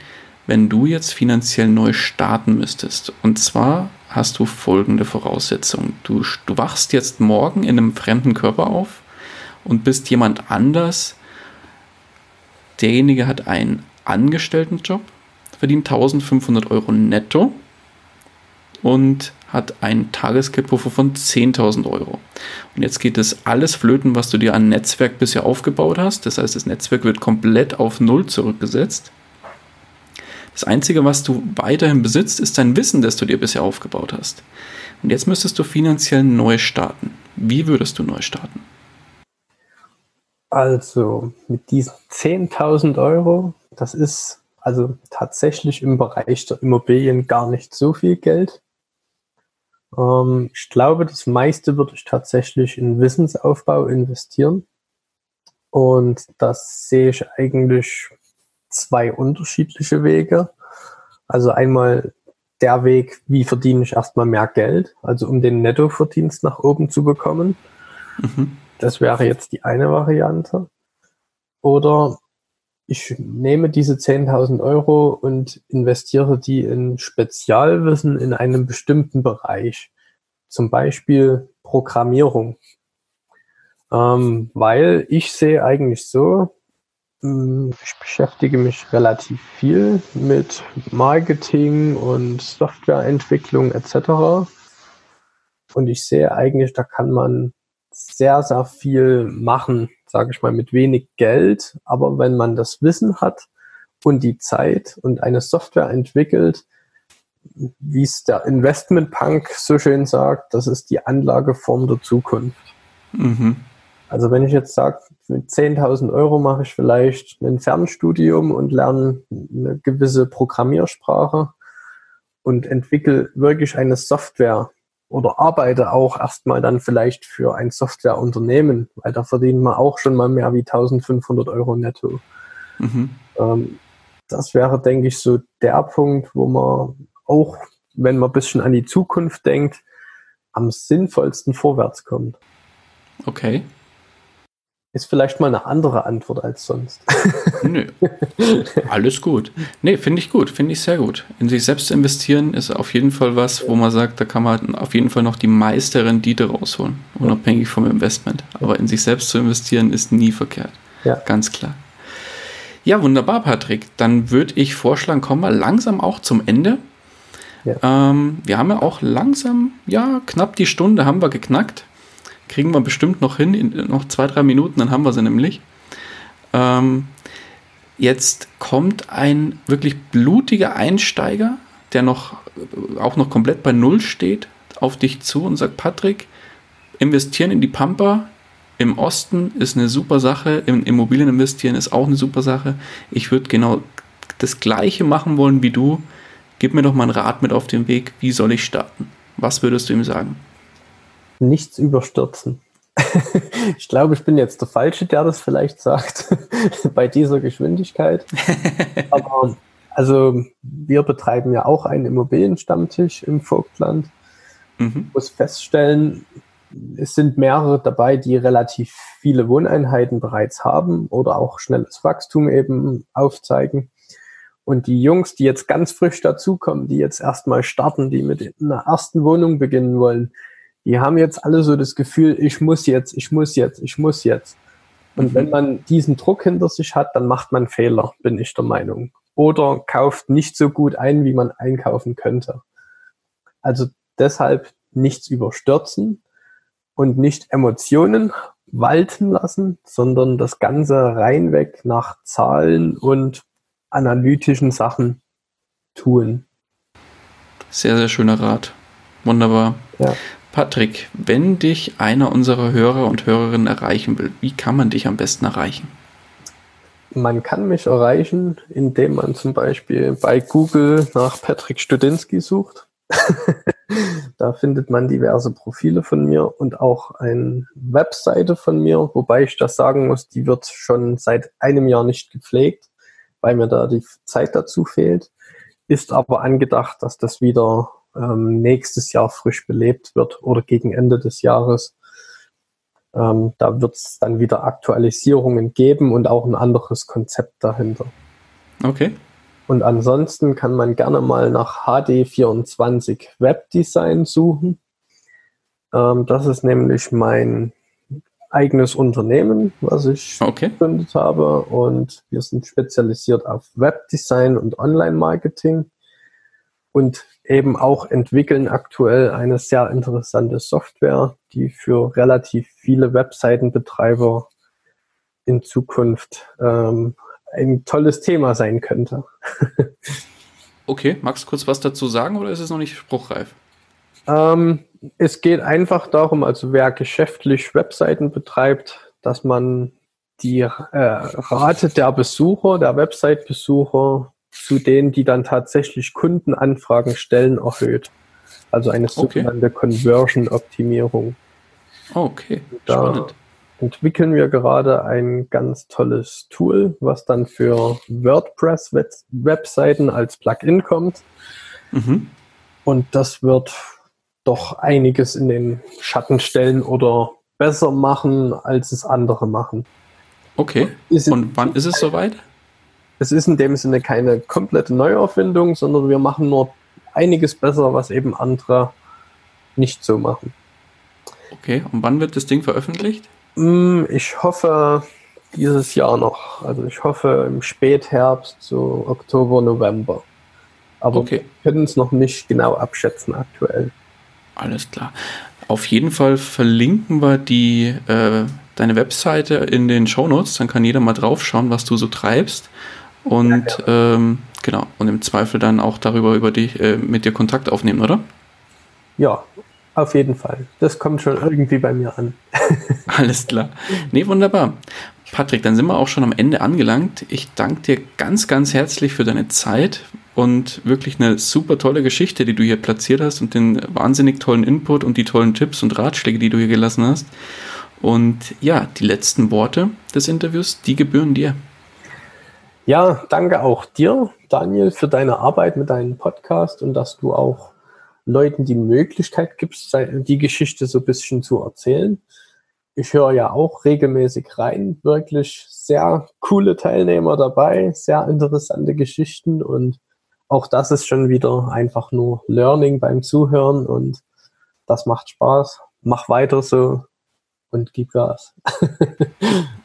wenn du jetzt finanziell neu starten müsstest. Und zwar hast du folgende Voraussetzungen. Du, du wachst jetzt morgen in einem fremden Körper auf und bist jemand anders. Derjenige hat einen Angestelltenjob, verdient 1500 Euro netto und hat einen Tagesgeldpuffer von 10.000 Euro. Und jetzt geht es alles flöten, was du dir an Netzwerk bisher aufgebaut hast. Das heißt, das Netzwerk wird komplett auf Null zurückgesetzt. Das Einzige, was du weiterhin besitzt, ist dein Wissen, das du dir bisher aufgebaut hast. Und jetzt müsstest du finanziell neu starten. Wie würdest du neu starten? Also mit diesen 10.000 Euro, das ist also tatsächlich im Bereich der Immobilien gar nicht so viel Geld. Ähm, ich glaube, das meiste würde ich tatsächlich in Wissensaufbau investieren. Und das sehe ich eigentlich zwei unterschiedliche Wege. Also einmal der Weg, wie verdiene ich erstmal mehr Geld, also um den Nettoverdienst nach oben zu bekommen. Mhm. Das wäre jetzt die eine Variante. Oder ich nehme diese 10.000 Euro und investiere die in Spezialwissen in einem bestimmten Bereich. Zum Beispiel Programmierung. Ähm, weil ich sehe eigentlich so, hm, ich beschäftige mich relativ viel mit Marketing und Softwareentwicklung etc. Und ich sehe eigentlich, da kann man sehr, sehr viel machen, sage ich mal, mit wenig Geld. Aber wenn man das Wissen hat und die Zeit und eine Software entwickelt, wie es der Investment Punk so schön sagt, das ist die Anlageform der Zukunft. Mhm. Also wenn ich jetzt sage, mit 10.000 Euro mache ich vielleicht ein Fernstudium und lerne eine gewisse Programmiersprache und entwickle wirklich eine Software oder arbeite auch erstmal dann vielleicht für ein Softwareunternehmen, weil da verdient man auch schon mal mehr wie 1500 Euro netto. Mhm. Ähm, das wäre, denke ich, so der Punkt, wo man auch, wenn man ein bisschen an die Zukunft denkt, am sinnvollsten vorwärts kommt. Okay. Ist vielleicht mal eine andere Antwort als sonst. Nö. Alles gut. Nee, finde ich gut, finde ich sehr gut. In sich selbst investieren ist auf jeden Fall was, wo man sagt, da kann man auf jeden Fall noch die meiste Rendite rausholen, unabhängig vom Investment. Aber in sich selbst zu investieren ist nie verkehrt. Ja. Ganz klar. Ja, wunderbar, Patrick. Dann würde ich vorschlagen, kommen wir langsam auch zum Ende. Ja. Ähm, wir haben ja auch langsam, ja, knapp die Stunde haben wir geknackt. Kriegen wir bestimmt noch hin, in noch zwei, drei Minuten, dann haben wir sie nämlich. Ähm, jetzt kommt ein wirklich blutiger Einsteiger, der noch auch noch komplett bei Null steht, auf dich zu und sagt, Patrick, investieren in die Pampa im Osten ist eine super Sache, in Immobilien investieren ist auch eine super Sache. Ich würde genau das Gleiche machen wollen wie du. Gib mir doch mal einen Rat mit auf den Weg, wie soll ich starten? Was würdest du ihm sagen? Nichts überstürzen. ich glaube, ich bin jetzt der Falsche, der das vielleicht sagt, bei dieser Geschwindigkeit. Aber also wir betreiben ja auch einen Immobilienstammtisch im Vogtland. Mhm. Muss feststellen, es sind mehrere dabei, die relativ viele Wohneinheiten bereits haben oder auch schnelles Wachstum eben aufzeigen. Und die Jungs, die jetzt ganz frisch dazukommen, die jetzt erstmal starten, die mit einer ersten Wohnung beginnen wollen, die haben jetzt alle so das Gefühl, ich muss jetzt, ich muss jetzt, ich muss jetzt. Und mhm. wenn man diesen Druck hinter sich hat, dann macht man Fehler, bin ich der Meinung. Oder kauft nicht so gut ein, wie man einkaufen könnte. Also deshalb nichts überstürzen und nicht Emotionen walten lassen, sondern das Ganze reinweg nach Zahlen und analytischen Sachen tun. Sehr, sehr schöner Rat. Wunderbar. Ja. Patrick, wenn dich einer unserer Hörer und Hörerinnen erreichen will, wie kann man dich am besten erreichen? Man kann mich erreichen, indem man zum Beispiel bei Google nach Patrick Studinsky sucht. da findet man diverse Profile von mir und auch eine Webseite von mir, wobei ich das sagen muss, die wird schon seit einem Jahr nicht gepflegt, weil mir da die Zeit dazu fehlt. Ist aber angedacht, dass das wieder ähm, nächstes Jahr frisch belebt wird oder gegen Ende des Jahres. Ähm, da wird es dann wieder Aktualisierungen geben und auch ein anderes Konzept dahinter. Okay. Und ansonsten kann man gerne mal nach HD24 Webdesign suchen. Ähm, das ist nämlich mein eigenes Unternehmen, was ich okay. gegründet habe. Und wir sind spezialisiert auf Webdesign und Online-Marketing und eben auch entwickeln aktuell eine sehr interessante Software, die für relativ viele Webseitenbetreiber in Zukunft ähm, ein tolles Thema sein könnte. okay, magst du kurz was dazu sagen oder ist es noch nicht spruchreif? Ähm, Es geht einfach darum, also wer geschäftlich Webseiten betreibt, dass man die äh, Rate der Besucher, der Website-Besucher zu denen, die dann tatsächlich Kundenanfragen stellen, erhöht. Also eine sogenannte okay. Conversion-Optimierung. Okay, da spannend. Entwickeln wir gerade ein ganz tolles Tool, was dann für WordPress-Webseiten als Plugin kommt. Mhm. Und das wird doch einiges in den Schatten stellen oder besser machen, als es andere machen. Okay. Und wann ist es soweit? Es ist in dem Sinne keine komplette Neuerfindung, sondern wir machen nur einiges besser, was eben andere nicht so machen. Okay, und wann wird das Ding veröffentlicht? Mm, ich hoffe dieses Jahr noch. Also ich hoffe im Spätherbst, so Oktober, November. Aber okay. wir können es noch nicht genau abschätzen aktuell. Alles klar. Auf jeden Fall verlinken wir die, äh, deine Webseite in den Shownotes, dann kann jeder mal draufschauen, was du so treibst. Und ähm, genau, und im Zweifel dann auch darüber über dich, äh, mit dir Kontakt aufnehmen, oder? Ja, auf jeden Fall. Das kommt schon irgendwie bei mir an. Alles klar. Nee, wunderbar. Patrick, dann sind wir auch schon am Ende angelangt. Ich danke dir ganz, ganz herzlich für deine Zeit und wirklich eine super tolle Geschichte, die du hier platziert hast und den wahnsinnig tollen Input und die tollen Tipps und Ratschläge, die du hier gelassen hast. Und ja, die letzten Worte des Interviews, die gebühren dir. Ja, danke auch dir, Daniel, für deine Arbeit mit deinem Podcast und dass du auch Leuten die Möglichkeit gibst, die Geschichte so ein bisschen zu erzählen. Ich höre ja auch regelmäßig rein, wirklich sehr coole Teilnehmer dabei, sehr interessante Geschichten und auch das ist schon wieder einfach nur Learning beim Zuhören und das macht Spaß. Mach weiter so und gib Gas.